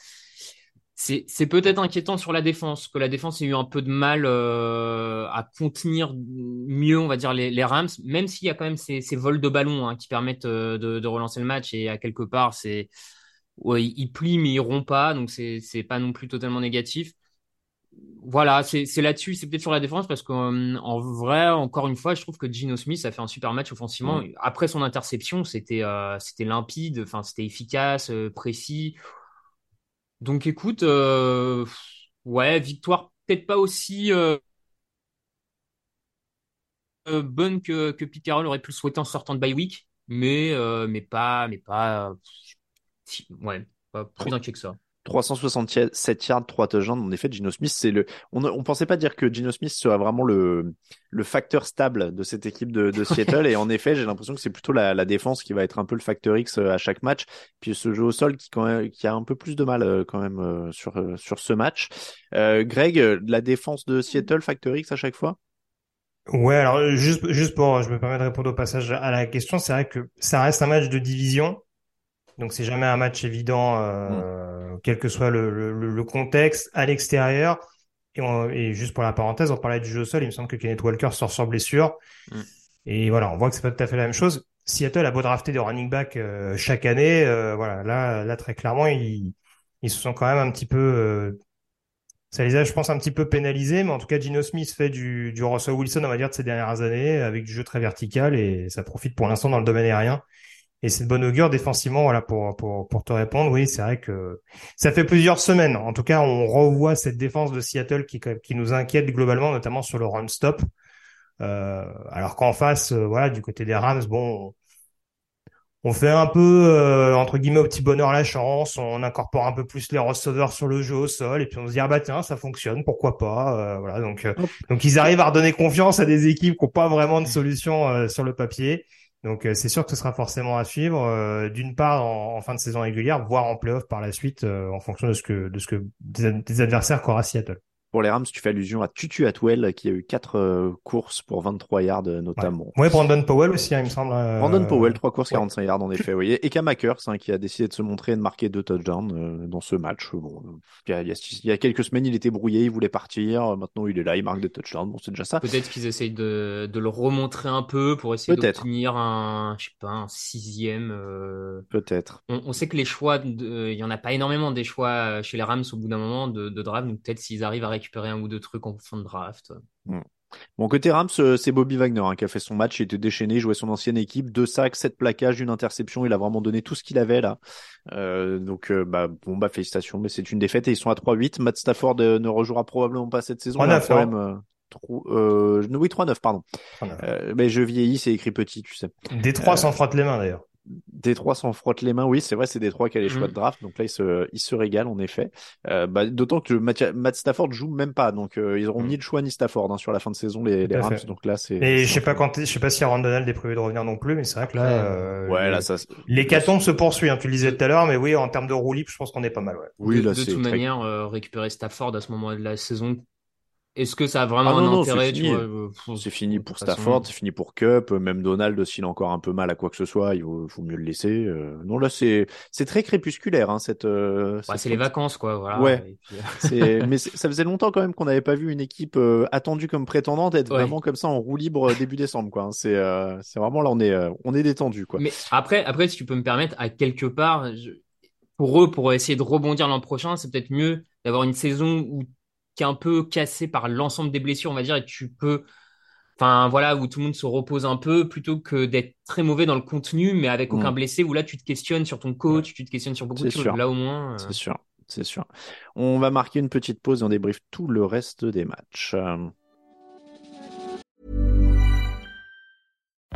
C'est peut-être inquiétant sur la défense, que la défense ait eu un peu de mal euh, à contenir mieux, va dire, les, Rams, même s'il y a quand même ces, vols de ballon hein, qui permettent de, relancer le match et à quelque part, ils plient mais ils rompent pas, donc c'est pas non plus totalement négatif voilà, c'est là-dessus, c'est peut-être sur la défense parce qu'en en vrai, encore une fois, je trouve que Gino Smith a fait un super match offensivement. Après son interception, c'était euh, c'était limpide, enfin c'était efficace, euh, précis. Donc écoute, euh, ouais, victoire peut-être pas aussi euh, euh, bonne que que Pete Carroll aurait pu le souhaiter en sortant de bye week, mais euh, mais pas mais pas euh, ouais, pas plus inquiet que ça. 367 yards, 3 touchdowns. En effet, Gino Smith, c'est le. On ne pensait pas dire que Gino Smith serait vraiment le, le facteur stable de cette équipe de, de Seattle. Et en effet, j'ai l'impression que c'est plutôt la, la défense qui va être un peu le facteur X euh, à chaque match. Puis ce jeu au sol qui, quand même, qui a un peu plus de mal euh, quand même euh, sur, sur ce match. Euh, Greg, la défense de Seattle, facteur X à chaque fois? Ouais, alors juste, juste pour, je me permets de répondre au passage à la question, c'est vrai que ça reste un match de division, donc c'est jamais un match évident, euh, quel que soit le, le, le contexte à l'extérieur. Et, on- et juste pour la parenthèse, on parlait du jeu au sol, il me semble que Kenneth Walker sort sur blessure. Mm. Et voilà, on voit que c'est pas tout à fait la même chose. Seattle a beau drafter des running backs euh, chaque année, euh, voilà, là, là très clairement, ils, ils se sont quand même un petit peu euh, ça les a, je pense, un petit peu pénalisés, mais en tout cas, Gino Smith fait du, du Russell Wilson, on va dire, de ces dernières années, avec du jeu très vertical, et ça profite pour l'instant dans le domaine aérien. Et c'est de bonne augure défensivement, voilà, pour, pour, pour te répondre. Oui, c'est vrai que ça fait plusieurs semaines. En tout cas, on revoit cette défense de Seattle qui, qui nous inquiète globalement, notamment sur le run stop. Euh, alors qu'en face, euh, voilà, du côté des Rams, bon, on fait un peu, euh, entre guillemets, au petit bonheur la chance, on incorpore un peu plus les receveurs sur le jeu au sol, et puis on se dit, ah bah tiens, ça fonctionne, pourquoi pas, euh, voilà, donc, euh, donc ils arrivent à redonner confiance à des équipes qui n'ont pas vraiment de solution euh, sur le papier, donc euh, c'est sûr que ce sera forcément à suivre, euh, d'une part en, fin de saison régulière, voire en playoff par la suite, euh, en fonction de ce que, de ce que des, des adversaires qu'aura Seattle. Pour les Rams, tu fais allusion à Tutu Atwell qui a eu quatre courses pour 23 yards notamment. Ouais, Brandon Powell aussi, hein, il me semble. Brandon Powell, trois courses, 45 yards en effet. Oui. Et Cam Akers, hein, qui a décidé de se montrer et de marquer deux touchdowns dans ce match. Bon, il y, a, il y a quelques semaines, il était brouillé, il voulait partir. Maintenant, il est là, il marque des touchdowns. Bon, c'est déjà ça. Peut-être qu'ils essayent de, de, le remontrer un peu pour essayer d'obtenir un, je sais pas, un sixième. Euh... Peut-être. On, on, sait que les choix, de... il y en a pas énormément des choix chez les Rams au bout d'un moment de, de draft. Donc peut-être s'ils arrivent à récupérer un ou deux trucs en fin de draft. Mm. Bon, côté Rams, euh, c'est Bobby Wagner hein, qui a fait son match, il était déchaîné, il jouait son ancienne équipe, deux sacs, sept plaquages, une interception, il a vraiment donné tout ce qu'il avait là. Euh, donc, euh, bah, bon, bah, félicitations, mais c'est une défaite et ils sont à 3-8. Matt Stafford euh, ne rejouera probablement pas cette saison. 3-9, problème, euh, oui, 3-9, pardon. mais je vieillis, c'est écrit petit, tu sais. Détroit s'en frotte les mains d'ailleurs. Détroit s'en frotte les mains, oui, c'est vrai, c'est Détroit qui a les choix de draft, donc là, il se, il se régale, en effet. Euh, bah, D'autant que Matt, Stafford joue même pas, donc euh, ils auront ni le choix ni Stafford hein, sur la fin de saison, les, les Rams, donc là, c'est... Et je sais pas quand, je sais pas si Aaron Donald est prévu de revenir non plus, mais c'est vrai que là, euh, ouais, là, ça... l'hécatombe se poursuit, hein, tu le disais tout à l'heure, mais oui, en termes de roue libre, je pense qu'on est pas mal, ouais. Oui, de, là, de toute manière, euh, récupérer Stafford à ce moment de la saison, est-ce que ça a vraiment ah un intérêt C'est fini pour Stafford, c'est fini pour Cup. Même Donald, s'il a encore un peu mal à quoi que ce soit, il faut, mieux le laisser. Euh. non, là, c'est très crépusculaire, hein, cette. Euh, c'est les vacances, quoi. Voilà. Ouais. mais ça faisait longtemps quand même qu'on n'avait pas vu une équipe euh, attendue comme prétendante être vraiment comme ça en roue libre début décembre, quoi. Hein. C'est c'est vraiment là, on est on est détendu, quoi. Mais après, après, si tu peux me permettre, à quelque part, pour eux, pour essayer de rebondir l'an prochain, c'est peut-être mieux d'avoir une saison où qui est un peu cassé par l'ensemble des blessures, on va dire, et tu peux, enfin voilà, où tout le monde se repose un peu, plutôt que d'être très mauvais dans le contenu, mais avec aucun mm. blessé, où là tu te questionnes sur ton coach, tu te questionnes sur beaucoup de choses. Là au moins. Euh, c'est sûr, c'est sûr. On va marquer une petite pause et on débriefe tout le reste des matchs.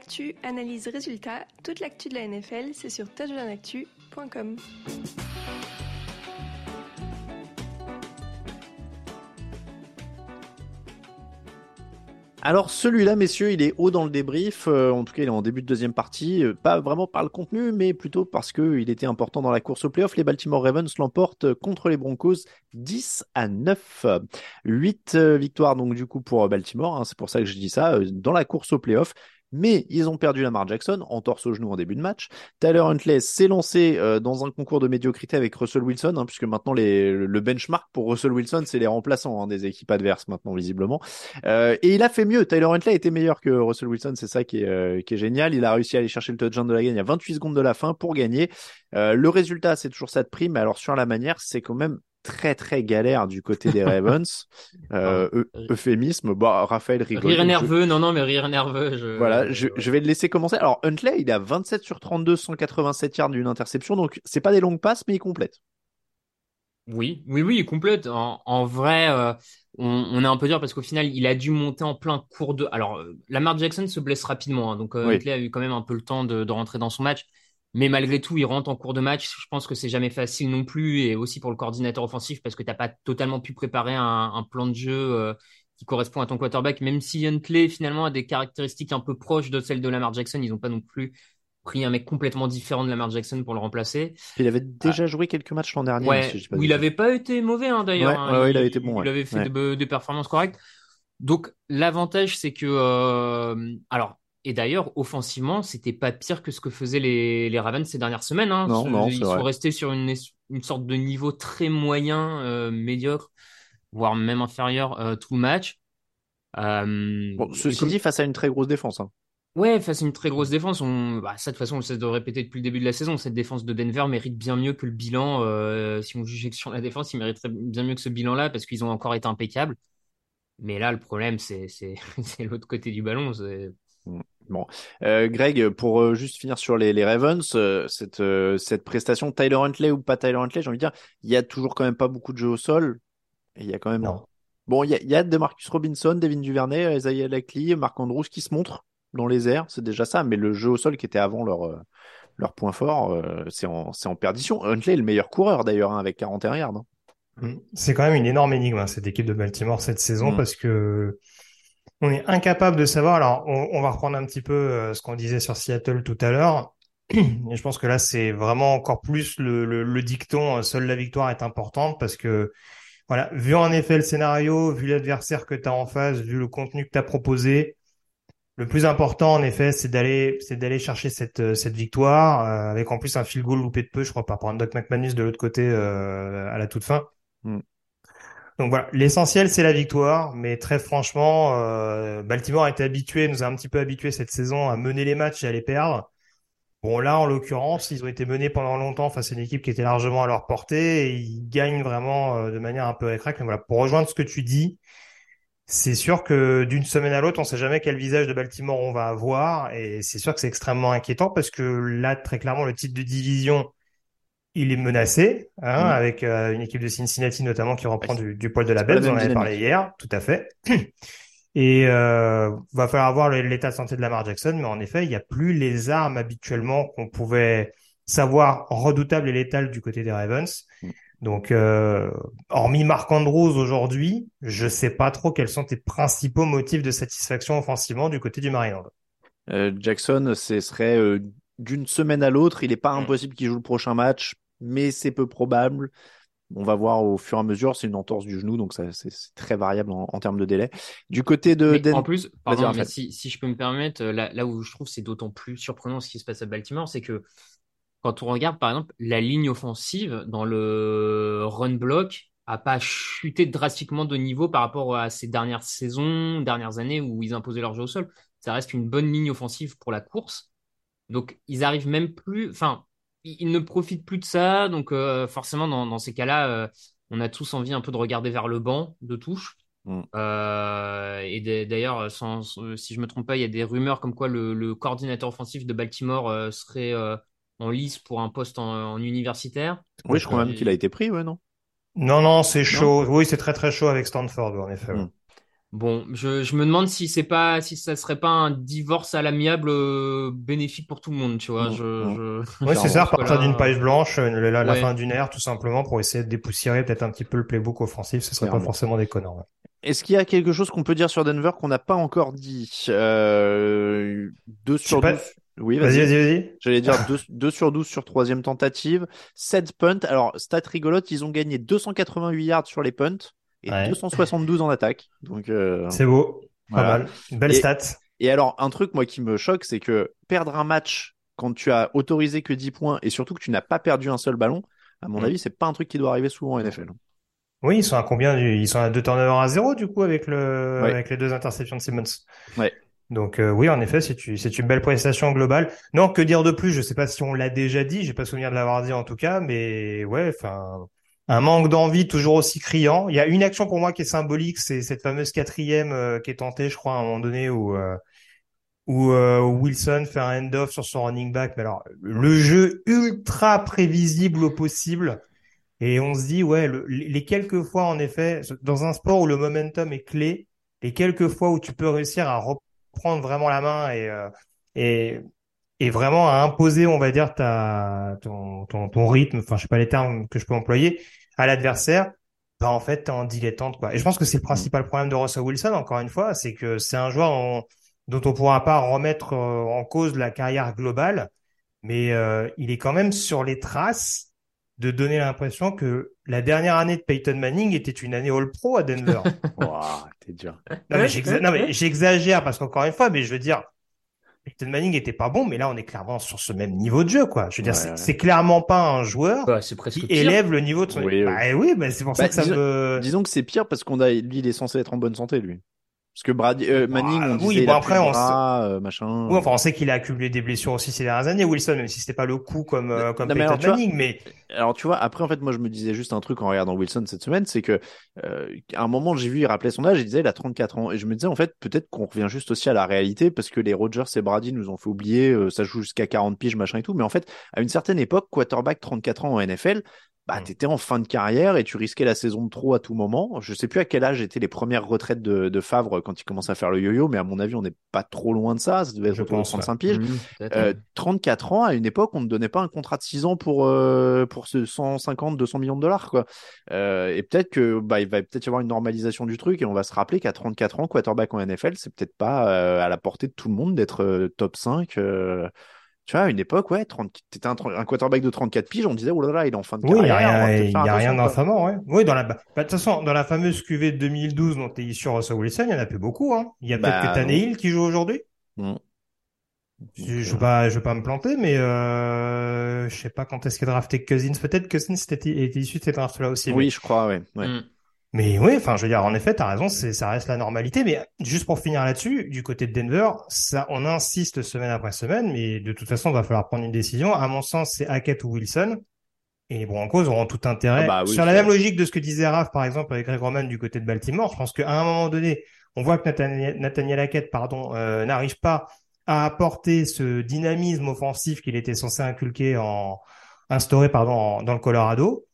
Actu, analyse, résultat. Toute l'actu de la NFL, c'est sur touchdownactu.com. Alors celui-là, messieurs, il est haut dans le débrief. Euh, en tout cas, il est en début de deuxième partie. Euh, pas vraiment par le contenu, mais plutôt parce qu'il était important dans la course au playoff. Les Baltimore Ravens l'emportent contre les Broncos 10 à 9. 8 euh, victoires donc du coup pour Baltimore. Hein, c'est pour ça que je dis ça. Dans la course au playoff, mais ils ont perdu Lamar Jackson en torse au genou en début de match. Tyler Huntley s'est lancé euh, dans un concours de médiocrité avec Russell Wilson, hein, puisque maintenant le benchmark pour Russell Wilson, c'est les remplaçants hein, des équipes adverses maintenant visiblement. Euh, et il a fait mieux. Tyler Huntley été meilleur que Russell Wilson, c'est ça qui est, euh, qui est génial. Il a réussi à aller chercher le touchdown de la gagne à 28 secondes de la fin pour gagner. le résultat, c'est toujours ça de prime, mais alors sur la manière, c'est quand même très très galère du côté des Ravens. euh, euphémisme. Bon, Raphaël rigole. Rire nerveux, non, non, mais rire nerveux. Je... Voilà, je, je, vais le laisser commencer. Alors, Huntley, il a 27 sur 32, 187 yards d'une interception, donc c'est pas des longues passes, mais il complète. Oui, oui, oui, il complète. En, en vrai, euh, on, on, est un peu dur parce qu'au final, il a dû monter en plein cours de. Alors, euh, Lamar Jackson se blesse rapidement, hein, donc euh, Huntley a eu quand même un peu le temps de, de rentrer dans son match. Mais malgré tout, il rentre en cours de match. Je pense que c'est jamais facile non plus, et aussi pour le coordinateur offensif parce que t'as pas totalement pu préparer un, un plan de jeu euh, qui correspond à ton quarterback. Même si Huntley finalement a des caractéristiques un peu proches de celles de Lamar Jackson, ils ont pas non plus pris un mec complètement différent de Lamar Jackson pour le remplacer. Il avait déjà joué quelques matchs l'an dernier. Ouais, où il avait pas été mauvais hein, d'ailleurs. Ouais, ouais, il, avait été bon. Il avait fait des performances correctes. Donc l'avantage c'est que euh, alors et d'ailleurs, offensivement, c'était pas pire que ce que faisaient les, les Ravens ces dernières semaines. Hein. Non, non, Ils sont restés sur une, une sorte de niveau très moyen, euh, médiocre, voire même inférieur euh, tout le match. Euh, bon, ceci dit, face à une très grosse défense. Hein. Ouais, face à une très grosse défense, on... bah, ça de toute façon on le cesse de répéter depuis le début de la saison. Cette défense de Denver mérite bien mieux que le bilan. euh, si on juge sur la défense, ils mériteraient bien mieux que ce bilan-là parce qu'ils ont encore été impeccables. Mais là, le problème, c'est l'autre côté du ballon. Mm. Bon, Euh, Greg, pour euh, juste finir sur les, les Ravens, euh, cette, euh, cette prestation, Tyler Huntley ou pas Tyler Huntley, j'ai envie de dire, il y a toujours quand même pas beaucoup de jeux au sol. Et il y a quand même. Non. Bon, il y a, il y a DeMarcus Robinson, Devin Duvernay, Isaiah Likely, Marc Andrews qui se montrent dans les airs, c'est déjà ça. Mais le jeu au sol qui était avant leur, euh, leur point fort, euh, c'est en, c'est en perdition. Huntley est le meilleur coureur d'ailleurs, hein, avec 41 yards. hein. Mm. C'est quand même une énorme énigme, hein, cette équipe de Baltimore cette saison, Mm. parce que on est incapable de savoir. Alors, on, va reprendre un petit peu euh, ce qu'on disait sur Seattle tout à l'heure. Et je pense que là, c'est vraiment encore plus le, dicton, euh, seule la victoire est importante, parce que, voilà, vu en effet le scénario, vu l'adversaire que tu as en face, vu le contenu que tu as proposé, le plus important, en effet, c'est d'aller, chercher cette, euh, cette victoire, avec en plus un field goal loupé de peu, je crois, par rapport Doc McManus de l'autre côté, à la toute fin. Mm. Donc voilà, l'essentiel c'est la victoire, mais très franchement, euh, Baltimore a été habitué, nous a un petit peu habitué cette saison à mener les matchs et à les perdre. Bon là, en l'occurrence, ils ont été menés pendant longtemps face à une équipe qui était largement à leur portée et ils gagnent vraiment euh, de manière un peu. Mais voilà, pour rejoindre ce que tu dis, c'est sûr que d'une semaine à l'autre, on sait jamais quel visage de Baltimore on va avoir et c'est sûr que c'est extrêmement inquiétant parce que là, très clairement, le titre de division il est menacé, hein, Mm. avec euh, une équipe de Cincinnati notamment qui reprend Ouais, du, du poil de la bête, la on en avait parlé hier, tout à fait. Et euh, va falloir voir l'état de santé de Lamar Jackson, mais en effet, il n'y a plus les armes habituellement qu'on pouvait savoir redoutables et létales du côté des Ravens. Mm. Donc, euh, hormis Marc Andrews aujourd'hui, je sais pas trop quels sont tes principaux motifs de satisfaction offensivement du côté du Maryland. Euh, Jackson, ce serait euh, d'une semaine à l'autre. Il n'est pas Mm. impossible qu'il joue le prochain match, mais c'est peu probable. On va voir au fur et à mesure. C'est une entorse du genou, donc ça, c'est c'est très variable en, en termes de délai. Du côté de Mais Den- en plus, pardon, mais si, si je peux me permettre, euh, là, là où je trouve c'est d'autant plus surprenant ce qui se passe à Baltimore, c'est que quand on regarde par exemple la ligne offensive dans le run block a pas chuté drastiquement de niveau par rapport à ces dernières saisons, dernières années où ils imposaient leur jeu au sol. Ça reste une bonne ligne offensive pour la course. Donc ils arrivent même plus, enfin ils, ne profitent plus de ça. Donc euh, forcément dans, dans ces cas-là, euh, on a tous envie un peu de regarder vers le banc de touche. Mm. Euh, et d'ailleurs, sans, sans- si je me trompe pas, il y a des rumeurs comme quoi le, le coordinateur offensif de Baltimore euh, serait euh, en lice pour un poste en, en universitaire. Oui, je crois même qu'il a été pris, ouais, non? Non, non, c'est chaud. Oui, c'est très très chaud avec Stanford, en effet. ouais. Mm. Bon, je, je me demande si c'est pas, si ça serait pas un divorce à l'amiable euh, bénéfique pour tout le monde, tu vois. Mm, Je, mm. je... Oui, c'est ça, là- d'une page blanche, euh, la, la Ouais. fin d'une ère, tout simplement, pour essayer de dépoussiérer peut-être un petit peu le playbook offensif, ce serait pas forcément déconnant. ouais. Est-ce qu'il y a quelque chose qu'on peut dire sur Denver qu'on n'a pas encore dit? Euh, 2 sur pas- 12. Oui, Vas-y, vas-y. vas-y, vas-y. J'allais dire 2, sur 12 sur troisième tentative. 7 punts. Alors, stat rigolote, ils ont gagné 288 yards sur les punts et Ouais. 272 en attaque. Donc, euh, C'est beau, pas mal. Belle Et- stat. Et alors, un truc, moi, qui me choque, c'est que perdre un match quand tu as autorisé que 10 points et surtout que tu n'as pas perdu un seul ballon, à mon Mm. avis, c'est pas un truc qui doit arriver souvent en NFL. Oui, ils sont à combien. Ils sont à deux turnovers à zéro, du coup, avec le, Ouais. avec les deux interceptions de Simmons? Ouais. Donc, euh, oui, en effet, c'est une, c'est une belle prestation globale. Non, que dire de plus? Je sais pas si on l'a déjà dit. J'ai pas souvenir de l'avoir dit en tout cas, mais ouais, enfin, un manque d'envie toujours aussi criant. Il y a une action pour moi qui est symbolique, c'est cette fameuse quatrième euh, qui est tentée, je crois, à un moment donné où, euh, où euh, Wilson fait un end-off sur son running back. Mais alors, le jeu ultra prévisible au possible. Et on se dit, ouais, le- les quelques fois, en effet, dans un sport où le momentum est clé, les quelques fois où tu peux réussir à reprendre vraiment la main et, euh, et, et vraiment à imposer, on va dire, ta, ton, ton, ton rythme, enfin, je sais pas les termes que je peux employer, à l'adversaire, bah, en fait, t'es en dilettante, quoi. Et je pense que c'est le principal problème de Russell Wilson, encore une fois, c'est que c'est un joueur en- dont on pourra pas remettre euh, en cause la carrière globale, mais euh, il est quand même sur les traces de donner l'impression que la dernière année de Peyton Manning était une année All-Pro à Denver. Waouh, t'es dur. Non, mais j'exagère parce qu'encore une fois, mais je veux dire, Peyton Manning était pas bon, mais là, on est clairement sur ce même niveau de jeu, quoi. Je veux dire, Ouais, c'est ouais. clairement pas un joueur Bah, qui pire. élève le niveau de son. Oui, oui. Bah oui, bah, c'est pour ça Bah, que ça disons- me. Disons que c'est pire parce qu'on a, lui, il est censé être en bonne santé, lui. Parce que Brady, euh, Manning, on oui, disait, bon, après, on bras, euh, machin. Oui, enfin, on sait qu'il a accumulé des blessures aussi ces dernières années, Wilson, même si c'était pas le coup comme, euh, comme Non, mais alors, tu vois, Manning, mais Alors tu vois, après en fait moi je me disais juste un truc en regardant Wilson cette semaine, c'est que euh, à un moment j'ai vu il rappelait son âge, il disait il a 34 ans et je me disais en fait peut-être qu'on revient juste aussi à la réalité parce que les Rodgers et Brady nous ont fait oublier euh, ça joue jusqu'à 40 piges machin et tout, mais en fait à une certaine époque quarterback 34 ans en NFL, bah Mm. t'étais en fin de carrière et tu risquais la saison de trop à tout moment. Je sais plus à quel âge étaient les premières retraites de, de Favre quand il commence à faire le yo-yo, mais à mon avis on n'est pas trop loin de ça, ça devait être Je autour de pense, ouais. 35 piges. Mmh, peut-être, Euh, ouais. 34 ans, à une époque, on ne donnait pas un contrat de 6 ans pour, euh, pour ce 150, 200 millions de dollars, quoi. Euh, et peut-être que, bah, il va peut-être y avoir une normalisation du truc et on va se rappeler qu'à 34 ans, quarterback en NFL, c'est peut-être pas euh, à la portée de tout le monde d'être euh, top 5. Euh. Tu vois, à une époque, ouais, 30, t'étais un, un quarterback de 34 piges, on disait, oh là là, il est en fin de oui, carrière. peut-être il faire y a rien d'infamant, ouais. Oui, dans la, bah, de toute façon, dans la fameuse QV de 2012 dont est issu Russell Wilson, il y en a plus beaucoup, hein. Il y a peut-être Bah, que Tannehill qui joue aujourd'hui. Mm. Je, je veux pas, je veux pas me planter, mais euh, je sais pas quand est-ce qu'il a drafté Cousins. Peut-être Cousins était, était issu de ces drafts-là aussi. mais- Oui, je crois, ouais. ouais. Mmh. Mais oui, enfin, je veux dire, en effet, t'as raison, c'est, ça reste la normalité. Mais juste pour finir là-dessus, du côté de Denver, ça, on insiste semaine après semaine, mais de toute façon, il va falloir prendre une décision. À mon sens, c'est Hackett ou Wilson. Et les Broncos auront tout intérêt. Ah bah oui, Sur la même logique de ce que disait Raph, par exemple, avec Greg Roman du côté de Baltimore, je pense qu'à un moment donné, on voit que Nathaniel, Nathaniel Hackett, pardon, euh, n'arrive pas à apporter ce dynamisme offensif qu'il était censé inculquer en, instaurer, pardon, en- dans le Colorado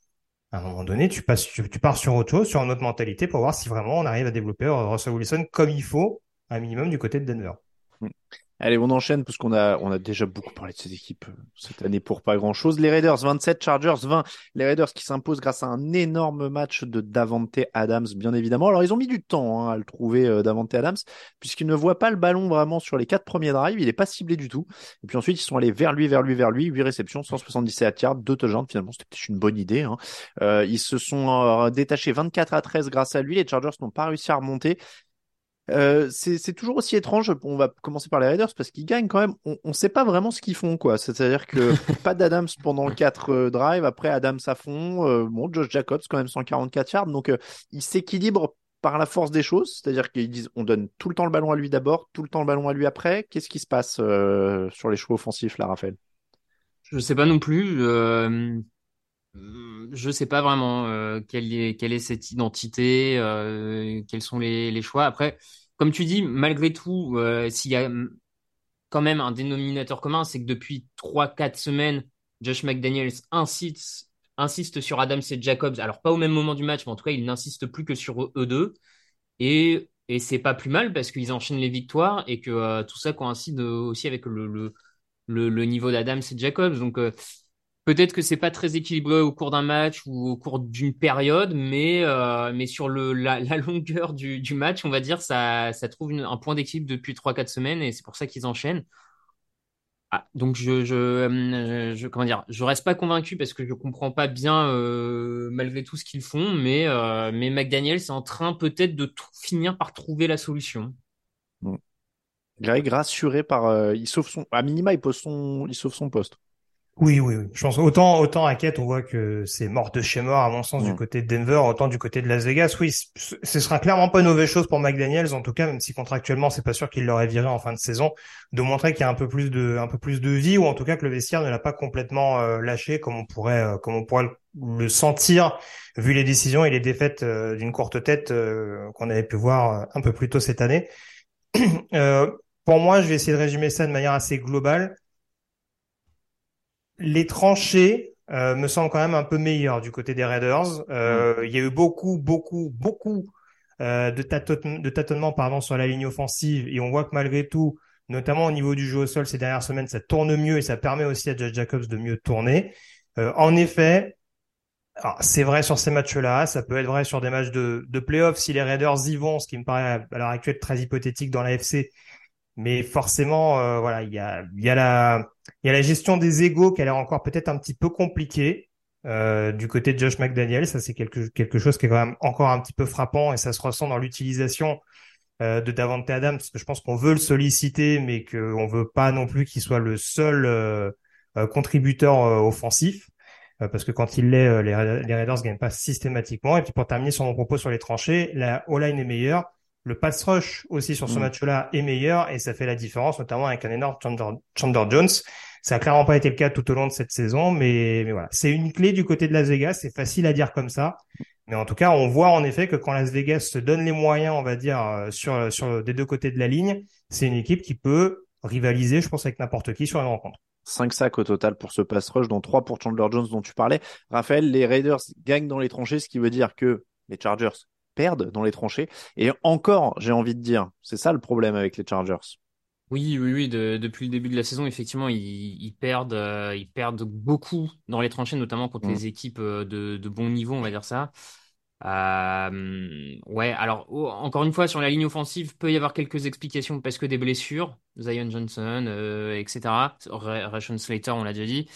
à un moment donné, tu passes, tu, pars sur autre chose, sur une autre mentalité pour voir si vraiment on arrive à développer euh, Russell Wilson comme il faut, un minimum du côté de Denver. Allez, on enchaîne parce qu'on a, on a déjà beaucoup parlé de ces équipes euh, cette année pour pas grand chose. Les Raiders 27, Chargers 20. Les Raiders qui s'imposent grâce à un énorme match de Davante Adams, bien évidemment. Alors, ils ont mis du temps hein, à le trouver, euh, Davante Adams, puisqu'ils ne voient pas le ballon vraiment sur les quatre premiers drives. Il est pas ciblé du tout. Et puis ensuite, ils sont allés vers lui, vers lui, vers lui. 8 réceptions, 177 yards, 2 touchdowns. Finalement, c'était peut-être une bonne idée. Hein. Euh, ils se sont détachés 24 à 13 grâce à lui. Les Chargers n'ont pas réussi à remonter. Euh, c'est toujours aussi étrange. On va commencer par les Raiders parce qu'ils gagnent quand même. On ne sait pas vraiment ce qu'ils font, quoi. C'est-à-dire que pas d'Adams pendant le 4 euh, drive. Après, Adams à fond. Euh, bon, Josh Jacobs, quand même 144 yards. Donc, euh, ils s'équilibrent par la force des choses. C'est-à-dire qu'ils disent on donne tout le temps le ballon à lui d'abord, tout le temps le ballon à lui après. Qu'est-ce qui se passe euh, sur les choix offensifs, là, Raphaël? Je sais pas non plus. Euh, je sais pas vraiment euh, quelle est cette identité, euh, quels sont les choix. Après, comme tu dis, malgré tout, s'il y a quand même un dénominateur commun, c'est que depuis trois quatre semaines, Josh McDaniels insiste sur Adams et Jacobs. Alors pas au même moment du match, mais en tout cas, il n'insiste plus que sur eux, eux deux. Et et c'est pas plus mal parce qu'ils enchaînent les victoires et que tout ça coïncide aussi avec le le niveau d'Adams et Jacobs. Donc Peut-être que c'est pas très équilibré au cours d'un match ou au cours d'une période, mais euh, mais sur la, longueur du, match, on va dire ça ça trouve un point d'équilibre depuis trois quatre semaines et c'est pour ça qu'ils enchaînent. Ah, donc je je, euh, je comment dire, je reste pas convaincu parce que je comprends pas bien euh, malgré tout ce qu'ils font, mais mais McDaniel c'est en train peut-être de finir par trouver la solution. Greg rassuré par. il sauve son. À minima, il, pose son... il sauve son poste. Oui, oui, oui. Je pense autant autant Hackett, on voit que c'est mort de chez mort à mon sens du Mm. côté de Denver, autant du côté de Las Vegas. Oui, ce sera clairement pas une mauvaise chose pour McDaniels, en tout cas, même si contractuellement c'est pas sûr qu'il l'aurait viré en fin de saison, de montrer qu'il y a un peu plus de un peu plus de vie ou en tout cas que le vestiaire ne l'a pas complètement euh, lâché comme on pourrait euh, comme on pourrait le, le sentir vu les décisions et les défaites euh, d'une courte tête euh, qu'on avait pu voir euh, un peu plus tôt cette année. Pour moi, je vais essayer de résumer ça de manière assez globale les tranchées euh, me semblent quand même un peu meilleures du côté des Raiders. Euh, Il y a eu beaucoup, beaucoup, beaucoup euh, de, tâtonnements de tâtonnements pardon, sur la ligne offensive et on voit que malgré tout, notamment au niveau du jeu au sol ces dernières semaines, ça tourne mieux et ça permet aussi à Josh Jacobs de mieux tourner. Euh, en effet, c'est vrai sur ces matchs-là, ça peut être vrai sur des matchs de, de playoffs si les Raiders y vont, ce qui me paraît à, à l'heure actuelle très hypothétique dans la FC. Mais forcément, euh, voilà, il y a, y a la, y a la gestion des égaux qui a l'air encore peut-être un petit peu compliquée euh, du côté de Josh McDaniel. Ça, c'est quelque, quelque chose qui est quand même encore un petit peu frappant et ça se ressent dans l'utilisation euh, de Davante Adams parce que je pense qu'on veut le solliciter, mais qu'on veut pas non plus qu'il soit le seul euh, euh, contributeur euh, offensif. Euh, parce que quand il l'est, les, les Raiders gagnent pas systématiquement. Et puis pour terminer sur mon propos sur les tranchées, la O-line est meilleure. Le pass rush aussi sur ce Mm. match-là est meilleur et ça fait la différence, notamment avec un énorme Chandler, Chandler Jones. Ça a clairement pas été le cas tout au long de cette saison, mais, mais voilà. C'est une clé du côté de Las Vegas. C'est facile à dire comme ça. Mais en tout cas, on voit en effet que quand Las Vegas se donne les moyens, on va dire, euh, sur, sur des deux côtés de la ligne, c'est une équipe qui peut rivaliser, je pense, avec n'importe qui sur une rencontre. 5 sacs au total pour ce pass rush, dont 3 pour Chandler Jones dont tu parlais. Raphaël, les Raiders gagnent dans les tranchées, ce qui veut dire que les Chargers perdent dans les tranchées. Et encore, j'ai envie de dire, c'est ça le problème avec les Chargers. Oui, oui, oui. de- depuis le début de la saison, effectivement, ils, ils perdent, euh, ils perdent beaucoup dans les tranchées, notamment contre Mm. les équipes euh, de, de bon niveau, on va dire ça. Euh, ouais, alors oh, encore une fois, sur la ligne offensive, peut y avoir quelques explications parce que des blessures, Zion Johnson, euh, etc. Ra- Rashawn Slater, on l'a déjà dit.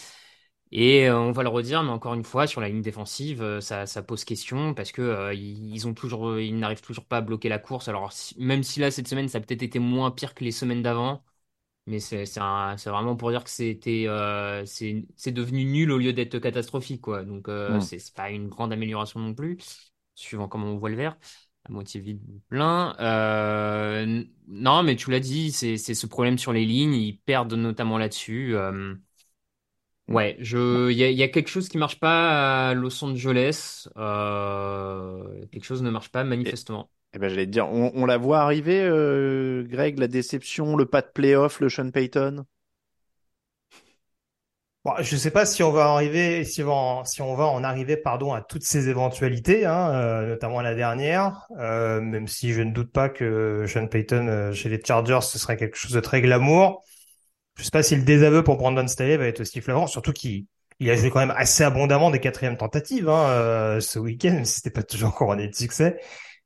Et euh, on va le redire, mais encore une fois, sur la ligne défensive, euh, ça, ça pose question parce que euh, ils ont toujours, ils n'arrivent toujours pas à bloquer la course. Alors même si là cette semaine, ça a peut-être été moins pire que les semaines d'avant, mais c'est vraiment pour dire que c'était, euh, c'est devenu nul au lieu d'être catastrophique, quoi. Donc euh, Mm. c'est pas une grande amélioration non plus, suivant comment on voit le verre, à moitié vide plein. Non, mais tu l'as dit, c'est ce problème sur les lignes, ils perdent notamment là-dessus. Ouais, je, il y a, il y a quelque chose qui marche pas à Los Angeles. Euh, quelque chose ne marche pas manifestement. Eh ben, j'allais te dire, on, on la voit arriver, euh, Greg, la déception, le pas de playoff, le Sean Payton? Bon, je sais pas si on va arriver, si on va en, si on va en arriver, pardon, à toutes ces éventualités, hein, euh, notamment la dernière, euh, même si je ne doute pas que Sean Payton euh, chez les Chargers, ce serait quelque chose de très glamour. Je sais pas si le désaveu pour Brandon Staley va être aussi flagrant, surtout qu'il il a joué quand même assez abondamment des quatrièmes tentatives hein, euh, ce week-end, même si c'était pas toujours couronné de succès.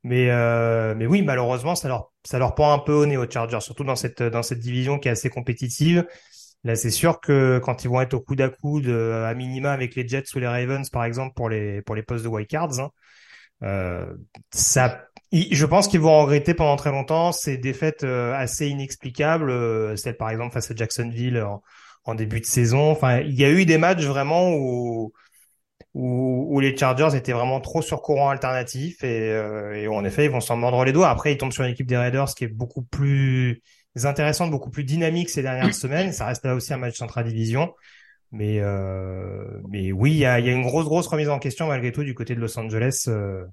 Mais euh, mais oui, malheureusement, ça leur ça leur pend un peu au nez aux Chargers, surtout dans cette dans cette division qui est assez compétitive. Là, c'est sûr que quand ils vont être au coude à coude, euh, à minima avec les Jets ou les Ravens, par exemple, pour les pour les postes de wild cards, hein, euh, ça, je pense qu'ils vont regretter pendant très longtemps ces défaites euh, assez inexplicables, euh, celle par exemple face à Jacksonville en, en début de saison. Enfin, il y a eu des matchs vraiment où où, où les Chargers étaient vraiment trop sur courant alternatif et, euh, et où, en effet ils vont s'en mordre les doigts. Après, ils tombent sur une équipe des Raiders qui est beaucoup plus intéressante, beaucoup plus dynamique ces dernières semaines. Ça reste là aussi un match central division. Mais, euh, mais oui, il y a, y a une grosse, grosse remise en question malgré tout du côté de Los Angeles euh,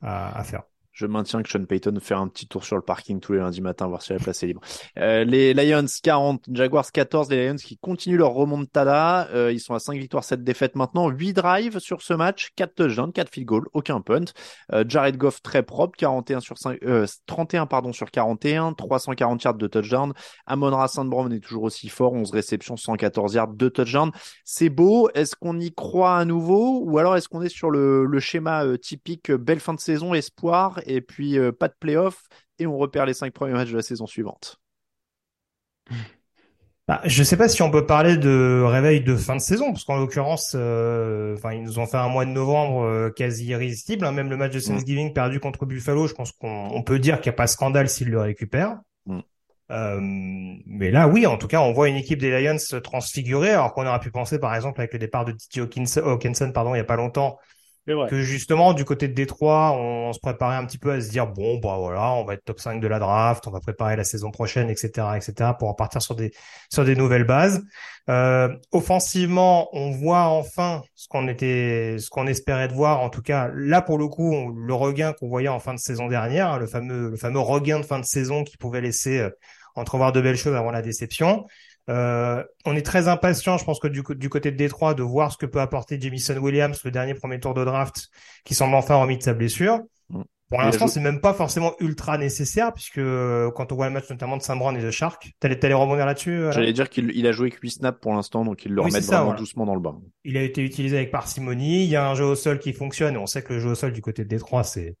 à, à faire. Je maintiens que Sean Payton fait un petit tour sur le parking tous les lundis matins, voir si la place est libre. Euh, les Lions 40, Jaguars 14, les Lions qui continuent leur remontada. Euh, ils sont à 5 victoires, 7 défaites maintenant. 8 drives sur ce match, 4 touchdowns, 4 field goals, aucun punt. Euh, Jared Goff très propre, 41 sur 5, euh, 31 pardon sur 41, 340 yards de touchdown. Amon Ra St. Brown est toujours aussi fort, 11 réceptions, 114 yards, 2 touchdowns. C'est beau. Est-ce qu'on y croit à nouveau? Ou alors est-ce qu'on est sur le, le schéma euh, typique euh, belle fin de saison, espoir et puis euh, pas de playoff et on repère les 5 premiers matchs de la saison suivante Bah, je sais pas si on peut parler de réveil de fin de saison, parce qu'en l'occurrence, euh, ils nous ont fait un mois de novembre euh, quasi irrésistible. hein. Même le match de Thanksgiving perdu contre Buffalo, je pense qu'on on peut dire qu'il n'y a pas scandale s'ils le récupèrent. Mm. Euh, mais là, oui, en tout cas, on voit une équipe des Lions se transfigurer, alors qu'on aurait pu penser, par exemple, avec le départ de Titi Hawkinson, pardon, il y a pas longtemps, que justement du côté de Détroit, on, se préparait un petit peu à se dire bon bah voilà, on va être top 5 de la draft, on va préparer la saison prochaine, etc., etc. pour repartir sur des sur des nouvelles bases. Euh, offensivement, on voit enfin ce qu'on était, ce qu'on espérait de voir. En tout cas, là pour le coup, le regain qu'on voyait en fin de saison dernière, hein, le fameux le fameux regain de fin de saison qui pouvait laisser euh, entrevoir de belles choses avant la déception. Euh, on est très impatient, je pense que du, du côté de Détroit, de voir ce que peut apporter Jamison Williams, le dernier premier tour de draft, qui semble enfin remis de sa blessure. Mm. Pour Il l'instant, c'est même pas forcément ultra nécessaire, puisque euh, quand on voit le match notamment de Saint-Brown et de Shark, t'allais t'allais rebondir là-dessus euh, J'allais dire qu'il il a joué que 8 snaps pour l'instant, donc ils le Oui, vraiment voilà. doucement dans le bain. Il a été utilisé avec parcimonie. Il y a un jeu au sol qui fonctionne. Et on sait que le jeu au sol du côté de Détroit, c'est,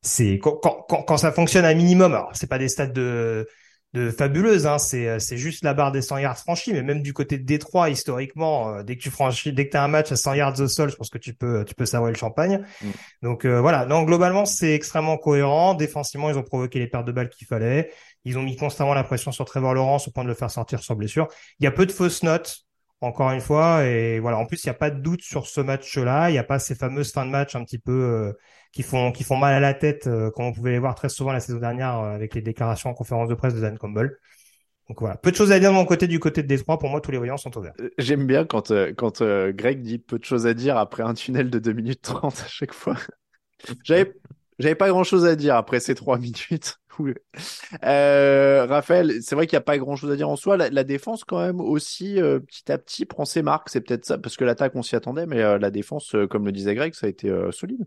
c'est quand, quand, quand, quand ça fonctionne à minimum. Alors, c'est pas des stats de, de fabuleuses. Hein, c'est, c'est juste la barre des 100 yards franchis. Mais même du côté de Détroit, historiquement, euh, dès que tu franchis, dès que t'as un match à 100 yards au sol, je pense que tu peux, tu peux savoir le champagne. Mm. Donc euh, voilà. Donc globalement, c'est extrêmement cohérent. Défensivement, ils ont provoqué les pertes de balles qu'il fallait. Ils ont mis constamment la pression sur Trevor Lawrence au point de le faire sortir sans blessure. Il y a peu de fausses notes. encore une fois. Et voilà, en plus, il n'y a pas de doute sur ce match-là. Il n'y a pas ces fameuses fins de match un petit peu euh, qui font qui font mal à la tête, euh, comme on pouvait les voir très souvent la saison dernière euh, avec les déclarations en conférence de presse de Dan Campbell. Donc voilà, peu de choses à dire de mon côté du côté de Détroit. Pour moi, tous les voyants sont ouverts. J'aime bien quand quand Greg dit peu de choses à dire après un tunnel de 2 minutes 30 à chaque fois. J'avais j'avais pas grand chose à dire après ces trois minutes. euh, Raphaël, c'est vrai qu'il n'y a pas grand chose à dire en soi. La, défense, quand même, aussi, euh, petit à petit, prend ses marques. C'est peut-être ça, parce que l'attaque, on s'y attendait, mais euh, la défense, euh, comme le disait Greg, ça a été solide.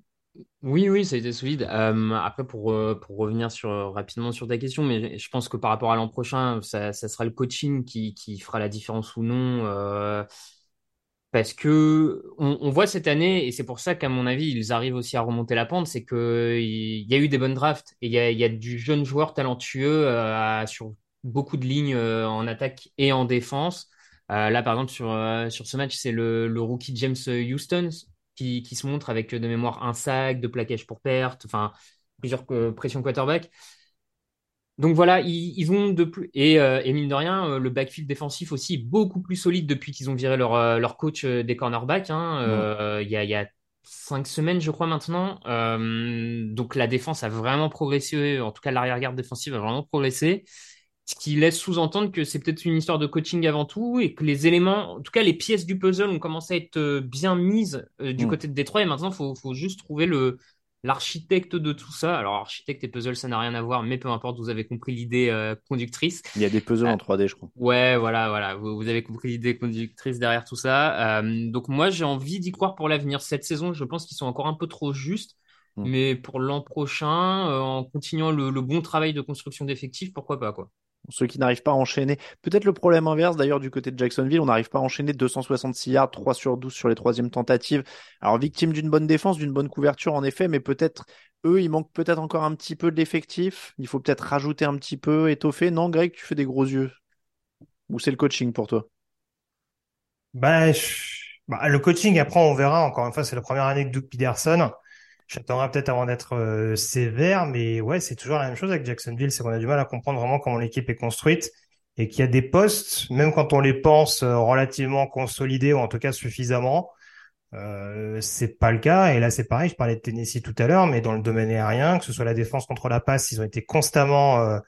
Oui, oui, ça a été solide. après, pour, pour revenir sur, rapidement sur ta question, mais je pense que par rapport à l'an prochain, ça, ça, sera le coaching qui, qui fera la différence ou non parce que on, voit cette année, et c'est pour ça qu'à mon avis, ils arrivent aussi à remonter la pente, c'est que il y a eu des bonnes drafts et il y a, y a, du jeune joueur talentueux euh, sur beaucoup de lignes euh, en attaque et en défense. Euh, là, par exemple, sur, sur ce match, c'est le, le, rookie James Houston qui, qui se montre avec de mémoire un sac, de plaquage pour perte, enfin plusieurs pressions quarterback. Donc voilà, ils, ont de plus et, euh, et, mine de rien, euh, le backfield défensif aussi beaucoup plus solide depuis qu'ils ont viré leur, euh, leur coach des cornerbacks. Hein, il y, a, y a cinq semaines, je crois maintenant. donc la défense a vraiment progressé, en tout cas l'arrière-garde défensive a vraiment progressé, ce qui laisse sous-entendre que c'est peut-être une histoire de coaching avant tout et que les éléments, en tout cas les pièces du puzzle ont commencé à être bien mises du mm. côté de Détroit et maintenant faut, faut juste trouver le l'architecte de tout ça. Alors, architecte et puzzle, ça n'a rien à voir, mais peu importe, vous avez compris l'idée euh, conductrice. Il y a des puzzles en 3D, euh, je crois. Ouais, voilà, voilà. Vous, avez compris l'idée conductrice derrière tout ça. Euh, donc, moi, j'ai envie d'y croire pour l'avenir. Cette saison, je pense qu'ils sont encore un peu trop justes. Hmm. Mais pour l'an prochain, en continuant le, le, bon travail de construction d'effectifs, pourquoi pas, quoi ceux qui n'arrivent pas à enchaîner. Peut-être le problème inverse d'ailleurs du côté de Jacksonville, on n'arrive pas à enchaîner 266 yards, 3 sur 12 sur les troisièmes tentatives. Alors victime d'une bonne défense, d'une bonne couverture en effet, mais peut-être eux, il manque peut-être encore un petit peu de l'effectif. Il faut peut-être rajouter un petit peu, étoffer. Non, Greg, tu fais des gros yeux. Ou c'est le coaching pour toi? Bah, bah, le coaching, après, on verra. Encore une fois, c'est la première année de Doug Peterson. J'attendrai peut-être avant d'être euh, sévère, mais ouais, c'est toujours la même chose avec Jacksonville, c'est qu'on a du mal à comprendre vraiment comment l'équipe est construite et qu'il y a des postes, même quand on les pense euh, relativement consolidés ou en tout cas suffisamment, euh, c'est pas le cas. Et là, c'est pareil. Je parlais de Tennessee tout à l'heure, mais dans le domaine aérien, que ce soit la défense contre la passe, ils ont été constamment, euh,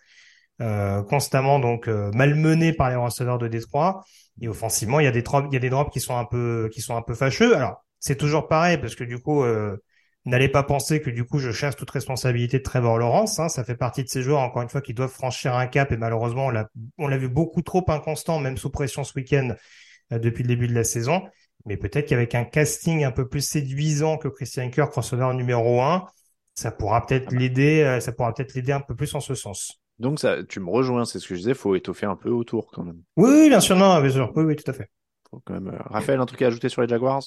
euh constamment donc malmenés par les receveurs de Détroit. Et offensivement, il y a des drops, il y a des drops qui sont un peu, qui sont un peu fâcheux. Alors, c'est toujours pareil parce que du coup, N'allez pas penser que du coup je cherche toute responsabilité de Trevor Lawrence. Hein. Ça fait partie de ces joueurs, encore une fois, qui doivent franchir un cap et malheureusement on l'a, on l'a vu beaucoup trop inconstant, même sous pression ce week-end euh, depuis le début de la saison. Mais peut-être qu'avec un casting un peu plus séduisant que Christian Kirk, receveur numéro un, ça pourra peut-être ah bah. l'aider, euh, ça pourra peut-être l'aider un peu plus en ce sens. Donc ça, tu me rejoins, c'est ce que je disais, faut étoffer un peu autour quand même. Oui, bien sûr, non, bien sûr, oui, oui, tout à fait. Faut quand même, euh, Raphaël, un truc à ajouter sur les Jaguars?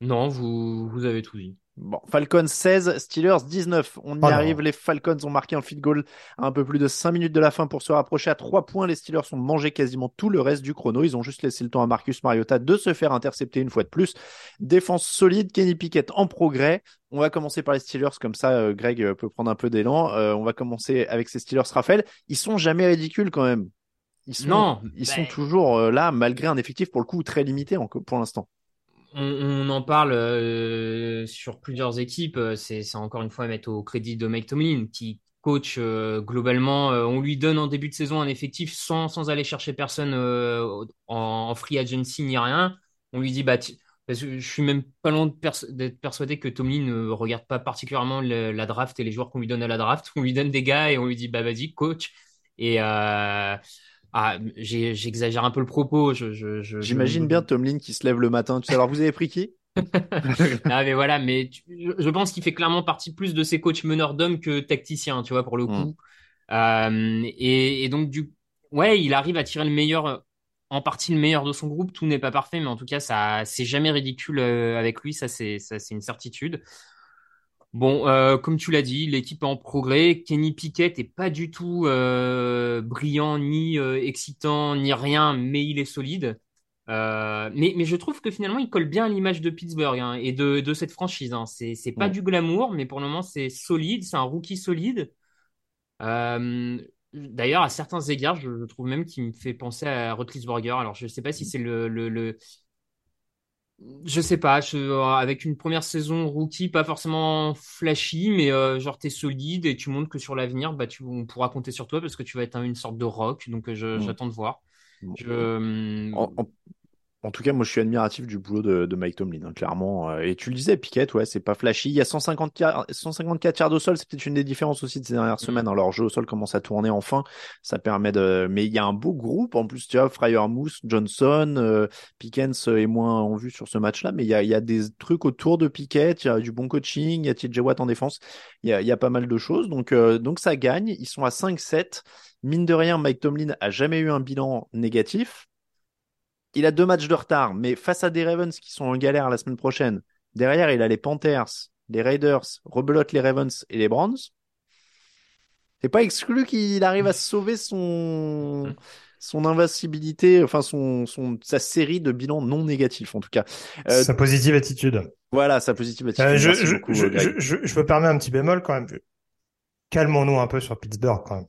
Non, vous, vous avez tout dit. Bon, Falcons 16, Steelers 19. On y arrive. Les Falcons ont marqué un field goal à un peu plus de 5 minutes de la fin pour se rapprocher à 3 points. Les Steelers ont mangé quasiment tout le reste du chrono. Ils ont juste laissé le temps à Marcus Mariota de se faire intercepter une fois de plus. Défense solide, Kenny Pickett en progrès. On va commencer par les Steelers, comme ça euh, Greg euh, peut prendre un peu d'élan. Euh, on va commencer avec ces Steelers Raphaël. Ils sont jamais ridicules quand même. Ils sont, non, ils sont ben toujours là malgré un effectif pour le coup très limité pour l'instant on, en parle euh, sur plusieurs équipes. Euh, c'est encore une fois à mettre au crédit de Mike Tomlin qui coach euh, globalement. on lui donne en début de saison un effectif sans, sans aller chercher personne en, free agency ni rien. On lui dit bah parce que je suis même pas loin d'être persuadé que Tomlin ne regarde pas particulièrement la draft et les joueurs qu'on lui donne à la draft. On lui donne des gars et on lui dit bah vas-y coach. Et ah, j'exagère un peu le propos. J'imagine bien Tomlin qui se lève le matin. Tu sais, alors vous avez pris qui? Ah, mais voilà, mais je pense qu'il fait clairement partie plus de ces coachs meneurs d'hommes que tacticiens, tu vois, pour le hmm. coup. Euh, et, donc, du ouais, il arrive à tirer le meilleur, en partie le meilleur de son groupe. Tout n'est pas parfait, mais en tout cas, ça, c'est jamais ridicule euh, avec lui. Ça, c'est, ça, c'est une certitude. Bon, euh, comme tu l'as dit, l'équipe est en progrès. Kenny Pickett est pas du tout euh, brillant, ni euh, excitant, ni rien, mais il est solide. mais, mais je trouve que finalement, il colle bien à l'image de Pittsburgh hein, et de, de cette franchise. Hein. C'est, c'est pas du glamour, mais pour le moment, c'est solide. C'est un rookie solide. D'ailleurs, à certains égards, je, trouve même qu'il me fait penser à Rotlisberger. Alors, je ne sais pas si c'est le, le, le, je sais pas, avec une première saison rookie, pas forcément flashy, mais euh, genre t'es solide et tu montres que sur l'avenir, bah tu on pourra compter sur toi parce que tu vas être une sorte de rock. Donc euh, mm. j'attends de voir. Je... En tout cas, moi, je suis admiratif du boulot de, Mike Tomlin, hein, clairement. Euh, et tu le disais, Piquet, ouais, c'est pas flashy. Il y a 154, 154 yards au sol, c'est peut-être une des différences aussi de ces dernières mm. semaines. Alors, leur jeu au sol commence à tourner enfin. Ça permet de. Mais il y a un beau groupe. En plus, tu vois, Fryer Moose, Johnson, euh, Pickens est moins en vue sur ce match-là. Mais il y a, y a, des trucs autour de Piquet. Il y a du bon coaching. Il y a TJ Watt en défense. Il y a, y a, pas mal de choses. Donc, euh, donc ça gagne. Ils sont à 5-7. Mine de rien, Mike Tomlin a jamais eu un bilan négatif il a deux matchs de retard, mais face à des Ravens qui sont en galère la semaine prochaine, derrière, il a les Panthers, les Raiders, rebelote les Ravens et les Browns. C'est pas exclu qu'il arrive à sauver son, son invincibilité, enfin son, son, sa série de bilans non négatifs en tout cas. Euh, sa positive attitude. Voilà, sa positive attitude. Euh, je, je, je, je, je, peux permettre un petit bémol quand même. Calmons-nous un peu sur Pittsburgh quand même.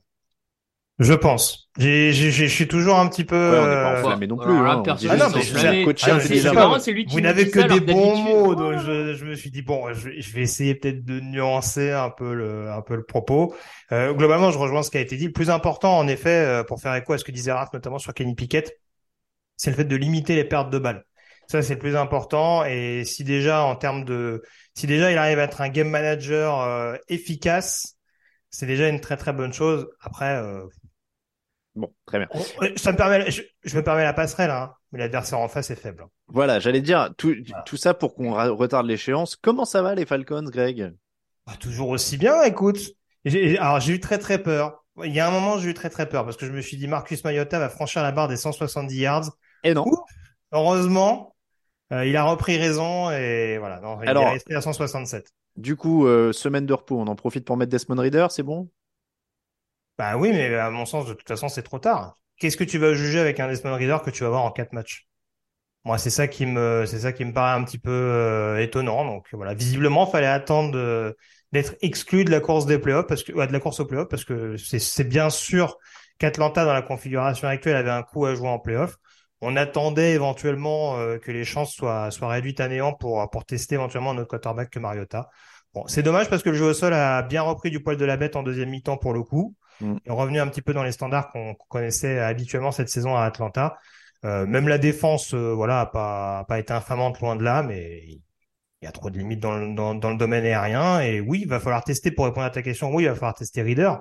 Je pense. Je suis toujours un petit peu. Ouais, on pas euh, mais non plus. Hein, ah non, mais je ah, Vous n'avez que des bons mots, donc je, je, me suis dit bon, je, je vais essayer peut-être de nuancer un peu le, un peu le propos. Euh, globalement, je rejoins ce qui a été dit. Le plus important, en effet, euh, pour faire écho à ce que disait Raph, notamment sur Kenny Pickett, c'est le fait de limiter les pertes de balles. Ça, c'est le plus important. Et si déjà, en termes de, si déjà il arrive à être un game manager euh, efficace, c'est déjà une très très bonne chose. Après, euh, Bon, très bien. Ça me permet, je, me permets la passerelle, hein, mais l'adversaire en face est faible. Voilà, j'allais dire tout, tout ça pour qu'on retarde l'échéance. Comment ça va les Falcons, Greg? Bah, Toujours aussi bien, écoute. Alors j'ai eu très très peur. Il y a un moment, j'ai eu très très peur parce que je me suis dit Marcus Mariota va franchir la barre des 170 yards. Et non. heureusement, euh, il a repris raison et voilà. Non, il est resté à 167. Du coup, euh, semaine de repos, on en profite pour mettre Desmond Reader, c'est bon? Bah oui, mais à mon sens, de toute façon, c'est trop tard. Qu'est-ce que tu vas juger avec un Desmond Reader que tu vas voir en quatre matchs? Moi, c'est ça qui me, c'est ça qui me paraît un petit peu euh, étonnant. Donc voilà, visiblement, fallait attendre d'être exclu de la course des playoffs parce que, de la course aux playoffs parce que c'est bien sûr qu'Atlanta dans la configuration actuelle avait un coup à jouer en playoffs. On attendait éventuellement euh, que les chances soient soient réduites à néant pour pour tester éventuellement notre quarterback que Mariota. Bon, c'est dommage parce que le jeu au sol a bien repris du poil de la bête en deuxième mi-temps pour le coup. Mm. est revenu un petit peu dans les standards qu'on connaissait habituellement cette saison à Atlanta. Euh, même la défense, euh, voilà, a pas, pas été infamante loin de là, mais il y a trop de limites dans le, dans, dans le domaine aérien. Et oui, il va falloir tester pour répondre à ta question. Oui, il va falloir tester Reader,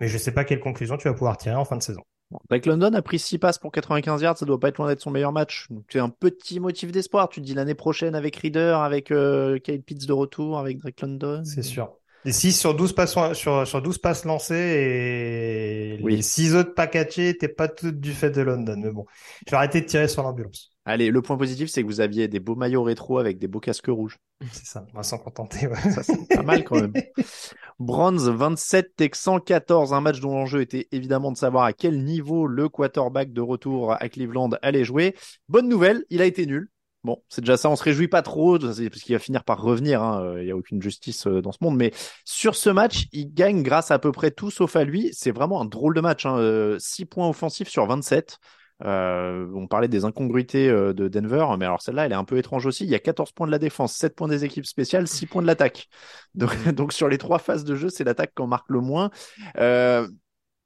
mais je sais pas quelle conclusion tu vas pouvoir tirer en fin de saison. Bon, Drake London a pris 6 passes pour 95 yards, ça doit pas être loin d'être son meilleur match. Donc c'est un petit motif d'espoir. Tu te dis l'année prochaine avec Reader, avec euh, Kyle Pitts de retour, avec Drake London. C'est sûr. Les 6 sur 12 passes, sur, sur 12 passes lancées et les 6 autres packagés n'étaient pas toutes du fait de London. Mais bon, je vais arrêter de tirer sur l'ambulance. Allez, le point positif, c'est que vous aviez des beaux maillots rétro avec des beaux casques rouges. C'est ça, on va s'en contenter. Ouais. Ça, c'est pas mal quand même. Bronze 27, Tech 114, un match dont l'enjeu était évidemment de savoir à quel niveau le quarterback de retour à Cleveland allait jouer. Bonne nouvelle, il a été nul. Bon, c'est déjà ça, on se réjouit pas trop, parce qu'il va finir par revenir, hein, il n'y a aucune justice euh, dans ce monde, mais sur ce match, il gagne grâce à, peu près tout sauf à lui, c'est vraiment un drôle de match, hein, 6 euh, points offensifs sur 27, euh, on parlait des incongruités de Denver, mais alors celle-là, elle est un peu étrange aussi. Il y a 14 points de la défense, 7 points des équipes spéciales, 6 points de l'attaque. Donc, donc, sur les trois phases de jeu, c'est l'attaque qu'on marque le moins.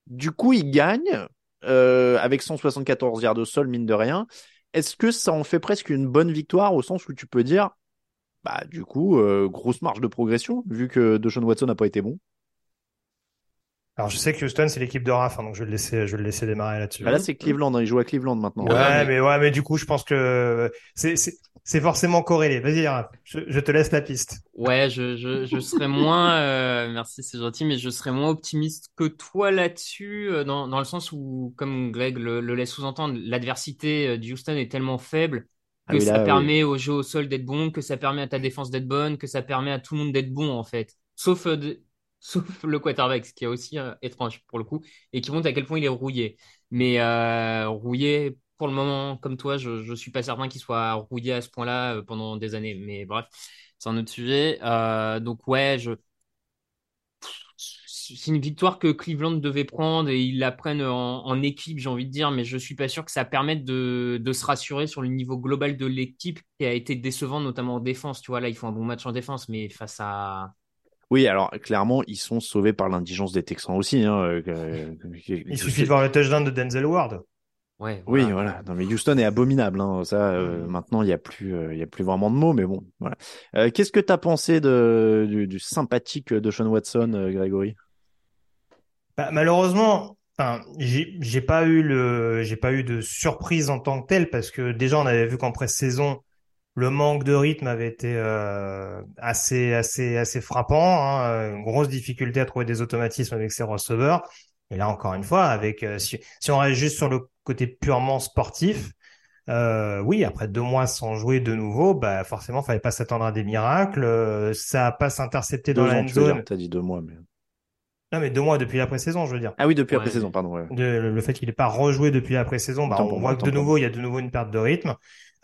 du coup, il gagne avec 174 yards de sol, mine de rien est-ce que ça en fait presque une bonne victoire au sens où tu peux dire, bah du coup, euh, grosse marge de progression vu que Deshaun Watson n'a pas été bon? Alors je sais que Houston c'est l'équipe de Raf, hein, donc je vais le laisser, je vais le laisser démarrer là-dessus. Bah là c'est Cleveland, hein, il joue à Cleveland maintenant. Ouais, mais... ouais, mais du coup je pense que c'est c'est forcément corrélé. Vas-y Raph, je, je, te laisse la piste. Ouais, je je, je serais moins, euh, merci c'est gentil, mais je serais moins optimiste que toi là-dessus, euh, dans dans le sens où comme Greg le, le laisse sous-entendre, l'adversité euh, du Houston est tellement faible ah que ça permet au jeu au sol d'être bon, que ça permet à ta défense d'être bonne, que ça permet à tout le monde d'être bon en fait. Sauf sauf le quarterback, ce qui est aussi euh, étrange pour le coup, et qui montre à quel point il est rouillé. Mais euh, rouillé, pour le moment, comme toi, je ne suis pas certain qu'il soit rouillé à ce point-là euh, pendant des années. Mais bref, c'est un autre sujet. donc ouais, c'est une victoire que Cleveland devait prendre et ils la prennent en, équipe, j'ai envie de dire, mais je suis pas sûr que ça permette de, de se rassurer sur le niveau global de l'équipe qui a été décevant, notamment en défense. Tu vois, là, ils font un bon match en défense, mais face à. Oui, alors clairement, ils sont sauvés par l'indigence des Texans aussi. Hein, euh, Il suffit de voir le touchdown de Denzel Ward. Ouais, Oui, voilà. Non, mais Houston est abominable. Hein. Ça, euh, maintenant, il n'y a plus, euh, il y a plus vraiment de mots. Mais bon, voilà. Euh, Qu'est-ce que tu as pensé de, du, du sympathique de Sean Watson, euh, Grégory? Bah, malheureusement, enfin, j'ai pas eu le, j'ai pas eu de surprise en tant que telle parce que déjà on avait vu qu'en pré-saison le manque de rythme avait été euh, assez assez assez frappant, hein, une grosse difficulté à trouver des automatismes avec ses receveurs. Et là encore une fois, avec euh, si, si on reste juste sur le côté purement sportif, euh, oui, après deux mois sans jouer de nouveau, bah forcément, fallait pas s'attendre à des miracles. Euh, ça a pas s'intercepté dans la ans, zone. T'as dit deux mois, mais. Non, mais deux mois depuis la pré-saison, je veux dire. Ah oui, depuis la pré-saison, pardon. ouais. De, le fait qu'il n'ait pas rejoué depuis la pré-saison, bah, on voit moi, que de nouveau, il y a de nouveau une perte de rythme.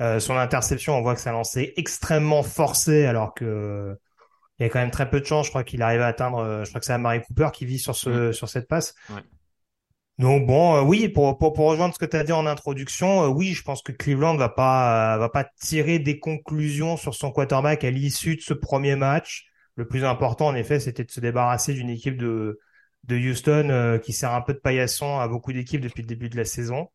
Euh, son interception, on voit que ça lancé extrêmement forcé, alors que il y a quand même très peu de chance. Je crois qu'il arrive à atteindre, euh, je crois que c'est Amari Cooper qui vit sur ce, sur cette passe. Ouais. Donc bon, euh, oui, pour, pour, pour rejoindre ce que tu as dit en introduction, euh, oui, je pense que Cleveland va pas, euh, va pas tirer des conclusions sur son quarterback à l'issue de ce premier match. Le plus important, en effet, c'était de se débarrasser d'une équipe de, de Houston euh, qui sert un peu de paillasson à beaucoup d'équipes depuis le début de la saison.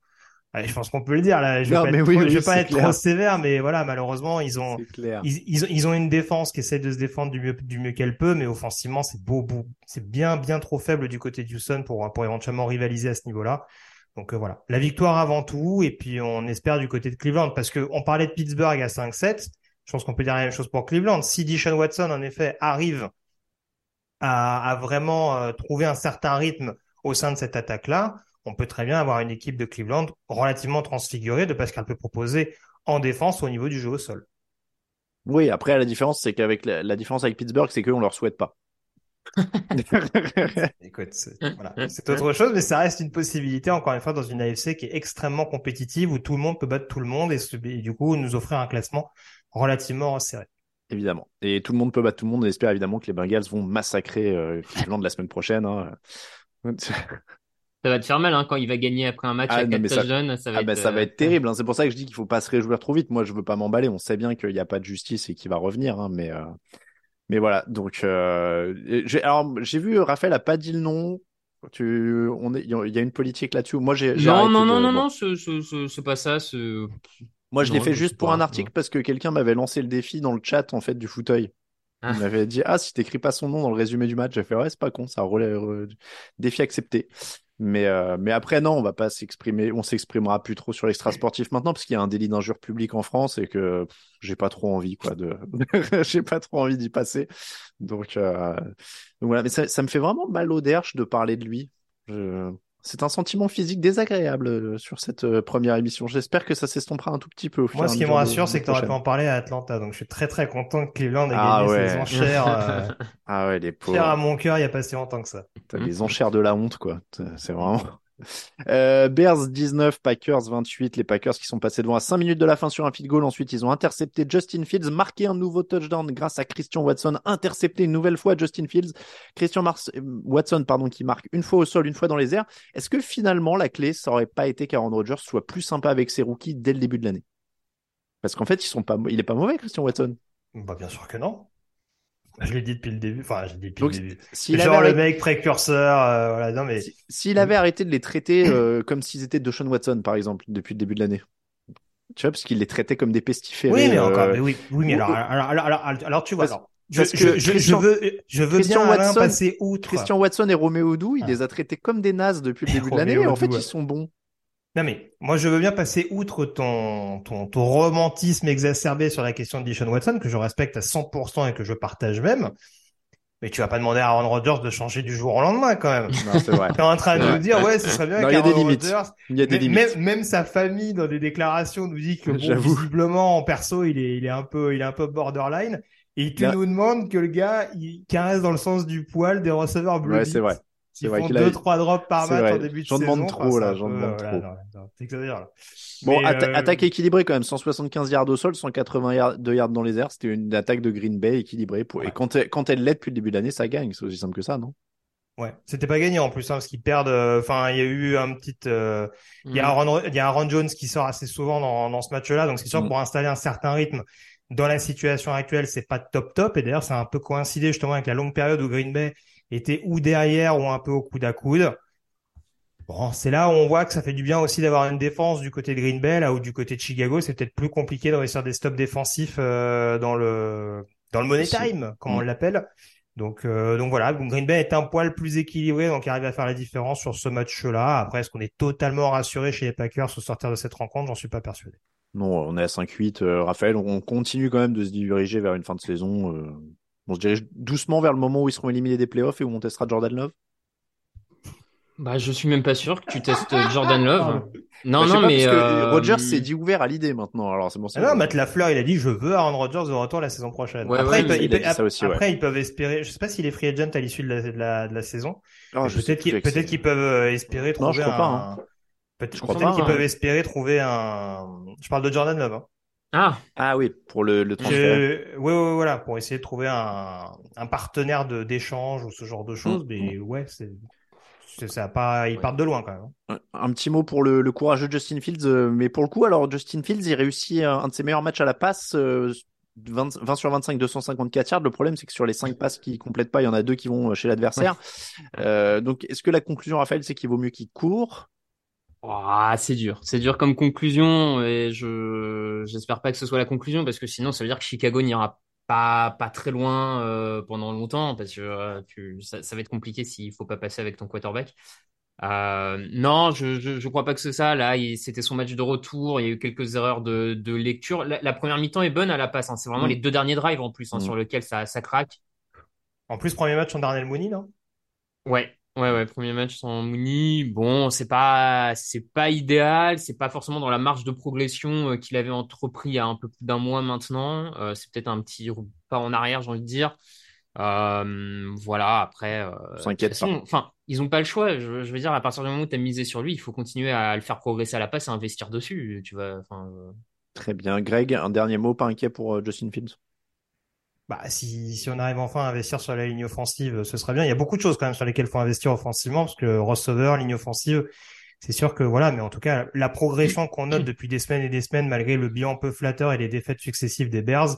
Allez, je pense qu'on peut le dire là. Je vais Non, pas mais être, oui, trop, oui, je vais pas être trop sévère, mais voilà, malheureusement, ils ont, ils, ils, ils ont une défense qui essaie de se défendre du mieux, du mieux qu'elle peut, mais offensivement, c'est beau, beau, c'est bien, bien trop faible du côté de Houston pour, pour éventuellement rivaliser à ce niveau-là. Donc euh, voilà, la victoire avant tout, et puis on espère du côté de Cleveland, parce que on parlait de Pittsburgh à 5-7. Je pense qu'on peut dire la même chose pour Cleveland. Si Deshaun Watson, en effet, arrive à, à vraiment euh, trouver un certain rythme au sein de cette attaque-là, on peut très bien avoir une équipe de Cleveland relativement transfigurée de parce qu'elle peut proposer en défense au niveau du jeu au sol. Oui, après, la différence, c'est qu'avec la, la différence avec Pittsburgh, c'est qu'on leur souhaite pas. Écoute, c'est voilà, autre chose, mais ça reste une possibilité, encore une fois, dans une AFC qui est extrêmement compétitive, où tout le monde peut battre tout le monde et, du coup nous offrir un classement relativement resserré. Évidemment. Et tout le monde peut battre tout le monde. On espère évidemment que les Bengals vont massacrer euh, Cleveland la semaine prochaine. hein. Ça va te faire mal hein, quand il va gagner après un match Ah, à non, 4 mais ça-. Ça va Ah être, bah, ça va euh, être terrible. hein. C'est pour ça que je dis qu'il faut pas se réjouir trop vite. Moi, je veux pas m'emballer. On sait bien qu'il n'y a pas de justice et qu'il va revenir. hein, mais, euh, mais voilà. Donc, euh, j'ai, alors, j'ai vu Raphaël a pas dit le nom. Tu, on est, il y a une politique là-dessus. Moi, j'ai, Non, non, non, de- non, non, c'est c'est- c'est- c'est pas ça. Moi, je l'ai fait juste pour pas, un article parce que quelqu'un m'avait lancé le défi dans le chat en fait du fauteuil. Ah. Il m'avait dit ah si t'écris pas son nom dans le résumé du match, j'ai fait ouais c'est pas con, ça relève défi accepté. Mais euh, mais après non, on va pas s'exprimer, on s'exprimera plus trop sur l'extra sportif maintenant parce qu'il y a un délit d'injure publique en France et que j'ai pas trop envie quoi de, j'ai pas trop envie d'y passer. Donc, euh, donc voilà, mais ça, ça me fait vraiment mal au derche de parler de lui. C'est un sentiment physique désagréable euh, sur cette euh, première émission. J'espère que ça s'estompera un tout petit peu au fur Moi, ce qui me rassure, c'est que tu aurais pu en parler à Atlanta, donc je suis très très content que Cleveland ait Ah gagné ouais. ses enchères. euh, Ah ouais, les cher à pauvres. mon cœur il y a pas si longtemps que ça. T'as les enchères de la honte, quoi. C'est vraiment. Euh, Bears 19, Packers 28. Les Packers qui sont passés devant à 5 minutes de la fin sur un field goal. Ensuite, ils ont intercepté Justin Fields, marqué un nouveau touchdown grâce à Christian Watson, intercepté une nouvelle fois Justin Fields. Christian euh, Watson, pardon, qui marque une fois au sol, une fois dans les airs. Est-ce que finalement, la clé, ça aurait pas été qu'Aaron Rodgers soit plus sympa avec ses rookies dès le début de l'année? Parce qu'en fait, il est pas mauvais, Christian Watson. Bah bien sûr que non. Je l'ai dit depuis le début. Enfin, je l'ai dit depuis Donc, le début. S'il Genre avait le arrêté- mec précurseur. euh, voilà, non mais Si- S'il avait arrêté de les traiter euh, comme s'ils étaient Deshaun Watson, par exemple, depuis le début de l'année. Tu vois, parce qu'il les traitait comme des pestiférés. oui, mais euh, encore, mais oui, oui, mais alors, alors, alors, alors, alors, alors, tu vois, Parce- je, veux, je veux Christian bien Watson- passer outre. Christian Watson et Roméo Odou, il Ah. les a traités comme des nazes depuis le début de l'année, et en fait, ils sont bons. Non mais moi je veux bien passer outre ton, ton, ton romantisme exacerbé sur la question de Deshaun Watson que je respecte à 100% et que je partage même. Mais tu vas pas demander à Aaron Rodgers de changer du jour au lendemain quand même. Non, c'est vrai. T'es en train de nous dire ouais ce serait bien Non, il y a des limites. Rodgers Il y a des limites. Même, même sa famille, dans des déclarations, nous dit que bon, visiblement, en perso, il est, il est un peu, il est un peu borderline. Et tu Là- nous demandes que le gars, il caresse dans le sens du poil des receveurs bleu. Ouais, c'est vrai. C'est Ils vrai font qu'il a- deux, trois drops par match vrai. en début de J'en saison. demande Enfin, trop, là, un j'en demande voilà, trop. non, non, t'exagères, là. Bon, Mais, atta- euh, attaque équilibrée quand même, 175 yards au sol, 180 yards, dans les airs. C'était une attaque de Green Bay équilibrée. Pour... Et quand elle, quand elle l'est depuis le début de l'année, ça gagne. C'est aussi simple que ça, non? Ouais, c'était pas gagné en plus, hein, parce qu'ils perdent. euh, Enfin, il y a eu un petit. euh, Il y a Mm. Il y a Aaron Jones qui sort assez souvent dans, dans ce match-là, donc c'est sûr Mm. pour installer un certain rythme dans la situation actuelle, c'est pas top top. Et d'ailleurs, ça a un peu coïncidé justement avec la longue période où Green Bay était ou derrière ou un peu au coude à coude. Bon, c'est là où on voit que ça fait du bien aussi d'avoir une défense du côté de Green Bay, là où du côté de Chicago, c'est peut-être plus compliqué de réussir des stops défensifs euh, dans le dans le money time, comme on Mm. l'appelle. Donc euh, donc voilà, donc Green Bay est un poil plus équilibré, donc il arrive à faire la différence sur ce match-là. Après, est-ce qu'on est totalement rassuré chez les Packers au sortir de cette rencontre? J'en suis pas persuadé. Non, on est à 5-8. euh, Raphaël, on continue quand même de se diriger vers une fin de saison. On se dirige doucement vers le moment où ils seront éliminés des playoffs et où on testera Jordan Love. Bah, je suis même pas sûr que tu testes Jordan Love. Non, Bah, non, pas, mais parce que euh, Rogers s'est dit ouvert à l'idée maintenant. Alors c'est bon. Ah non, Matt Lafleur, il a dit je veux Aaron Rodgers de retour la saison prochaine. Ouais, après, ouais, il peut- il peut- aussi, ouais. ils peuvent espérer. Je sais pas s'il est free agent à l'issue de la, de la, de la saison. Ah, peut-être qu'ils qu'ils peuvent espérer Non, trouver je crois un. pas, hein. Peut-être crois peut-être pas, qu'ils hein. peuvent espérer trouver un. Je parle de Jordan Love. Hein. Ah, Ah oui, pour le, le transfert. Je... Ouais, ouais, voilà, pour essayer de trouver un, un partenaire de d'échange ou ce genre de choses. Mm, Mais ouais, c'est c'est- ça a pas. Ils Ouais. partent de loin quand même. hein. Un, petit mot pour le, le courageux Justin Fields, euh, mais pour le coup, alors Justin Fields, il réussit un, un de ses meilleurs matchs à la passe, euh, 20, 20 sur 25, 254 yards. Le problème, c'est que sur les 5 passes qu'il complète pas, il y en a deux qui vont euh, chez l'adversaire. Euh, donc, est-ce que la conclusion, Raphaël, c'est qu'il vaut mieux qu'il court Ah, c'est dur. C'est dur comme conclusion et je j'espère pas que ce soit la conclusion parce que sinon ça veut dire que Chicago n'ira pas pas très loin euh, pendant longtemps parce que euh, tu, ça, ça va être compliqué s'il faut pas passer avec ton quarterback. Euh, non, je, je je crois pas que c'est ça. Là, il- c'était son match de retour. Il y a eu quelques erreurs de de lecture. La, la première mi-temps est bonne à la passe. hein. C'est vraiment Mm. les deux derniers drives en plus hein, Mm. sur lesquels ça ça craque. En plus, premier match en Darnell Mooney, non? Ouais, ouais, ouais, premier match sans Mooney. Bon, c'est pas, c'est pas idéal, c'est pas forcément dans la marge de progression euh, qu'il avait entrepris il y a un peu plus d'un mois maintenant. Euh, c'est peut-être un petit pas en arrière, j'ai envie de dire. Euh, voilà, après, S'inquiète façon, enfin, ils ont pas le choix. Je, je veux dire, à partir du moment où tu as misé sur lui, il faut continuer à le faire progresser à la passe et investir dessus. Tu euh, Très bien. Greg, un dernier mot, pas inquiet pour Justin Fields? Bah, si, si on arrive enfin à investir sur la ligne offensive, ce serait bien. Il y a beaucoup de choses quand même sur lesquelles il faut investir offensivement, parce que receveur, ligne offensive, c'est sûr que voilà, mais en tout cas, la progression qu'on note depuis des semaines et des semaines, malgré le bilan peu flatteur et les défaites successives des Bears,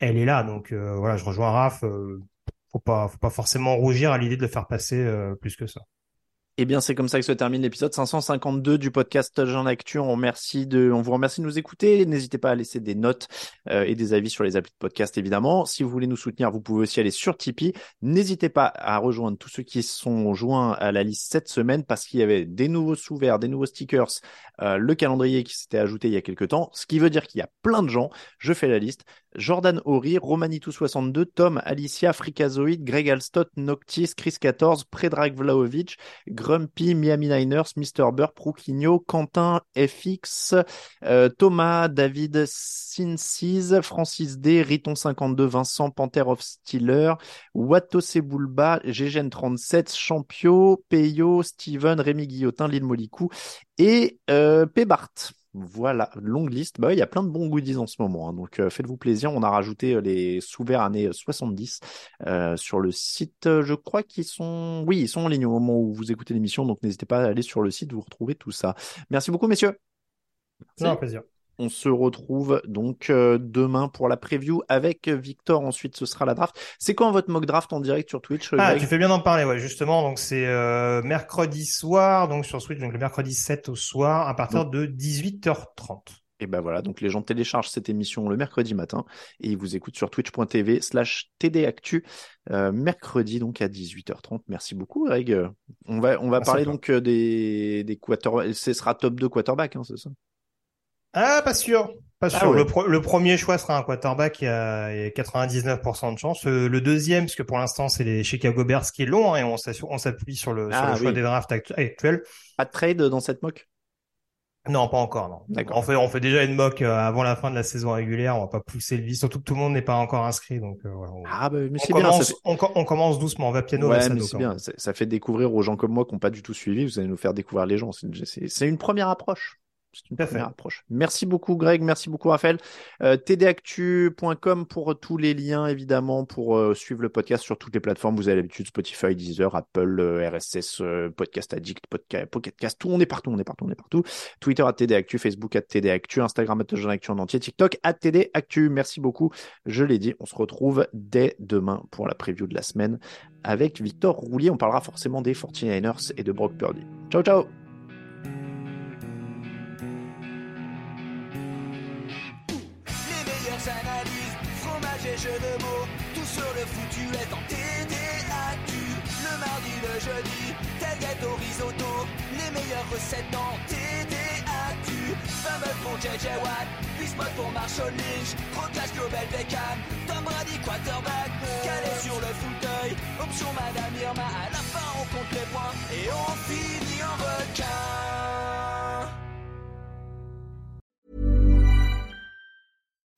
elle est là. Donc euh, voilà, je rejoins Raph. euh, faut pas, faut pas forcément rougir à l'idée de le faire passer euh, plus que ça. Eh bien, c'est comme ça que se termine l'épisode 552 du podcast Jean Actu. On de, on vous remercie de nous écouter. N'hésitez pas à laisser des notes euh, et des avis sur les applis de podcast, évidemment. Si vous voulez nous soutenir, vous pouvez aussi aller sur Tipeee. N'hésitez pas à rejoindre tous ceux qui sont joints à la liste cette semaine parce qu'il y avait des nouveaux sous-verts, des nouveaux stickers, euh, le calendrier qui s'était ajouté il y a quelques temps. Ce qui veut dire qu'il y a plein de gens. Je fais la liste. Jordan Horry, Romanitou62, Tom, Alicia, Frikazoid, Greg Alstott, Noctis, Chris 14, Predrag Vlaovic, Grumpy, Miami Niners, Mr. Burr, Prouquinho, Quentin, FX, euh, Thomas, David, Sinsis, Francis D, Riton52, Vincent, Panther of Steeler, Wato Sebulba, Gegen37, Champio, Peyo, Steven, Rémi Guillotin, Lille Molicou et euh. Voilà, longue liste. Bah, ouais, il y a plein de bons goodies en ce moment, hein, donc euh, faites-vous plaisir. On a rajouté euh, les sous-verts années 70 euh, sur le site. Euh, Je crois qu'ils sont, oui, ils sont en ligne au moment où vous écoutez l'émission, donc n'hésitez pas à aller sur le site, vous retrouvez tout ça. Merci beaucoup, messieurs. C'est un plaisir. On se retrouve donc euh, demain pour la preview avec Victor. Ensuite, ce sera la draft. C'est quand votre mock draft en direct sur Twitch Ah, Greg? tu fais bien d'en parler, ouais, justement. Donc, c'est euh, mercredi soir, donc sur Switch, donc le mercredi 7 au soir, à partir de 18h30. Et ben voilà, donc les gens téléchargent cette émission le mercredi matin et ils vous écoutent sur twitch.tv slash tdactu euh, mercredi donc à 18h30. Merci beaucoup Greg. On va, on va Merci à parler donc euh, des, des quarterbacks. Ce sera top 2 quarterback, hein, c'est ça? Ah, pas sûr. Pas Ah sûr. ouais. le, pro- le premier choix sera un quarterback, il y a, il y a 99% de chance. Euh, Le deuxième, parce que pour l'instant, c'est les Chicago Bears qui est long, hein, et on s'appuie sur le, sur Ah le choix des drafts actu- actuels. Pas de trade dans cette mock? Non, pas encore, non. D'accord. On fait, on fait déjà une mock euh, avant la fin de la saison régulière. On va pas pousser le vice, surtout que tout le monde n'est pas encore inscrit. Donc, euh, voilà. on, Ah bah mais on bien, commence, fait... on, co- on commence doucement. On va piano, Ouais, mais c'est bien. Ça, fait découvrir aux gens comme moi qui n'ont pas du tout suivi. Vous allez nous faire découvrir les gens. C'est une première approche. C'est une première approche. Merci beaucoup, Greg. Merci beaucoup, Raphaël. Euh, tdactu.com pour tous les liens, évidemment, pour euh, suivre le podcast sur toutes les plateformes. Vous avez l'habitude, Spotify, Deezer, Apple, euh, RSS, Podcast Addict, Podcast, Pocket Cast, tout. On est partout, on est partout, on est partout. Twitter à tdactu, Facebook à tdactu, Instagram à tdactu en entier, TikTok à tdactu. Merci beaucoup. Je l'ai dit, on se retrouve dès demain pour la preview de la semaine avec Victor Roulier. On parlera forcément des 49ers et de Brock Purdy. Ciao, ciao foutu est en TDAQ. Le mardi, le jeudi, tel gâteau risotto, les meilleures recettes dans TDAQ. Fameux pour JJ Watt, Bismuth pour Marshall Lynch, Rocklash Global Beckham, Tom Brady quarterback, calé sur le fauteuil, option Madame Irma, à la fin on compte les points. Et on finit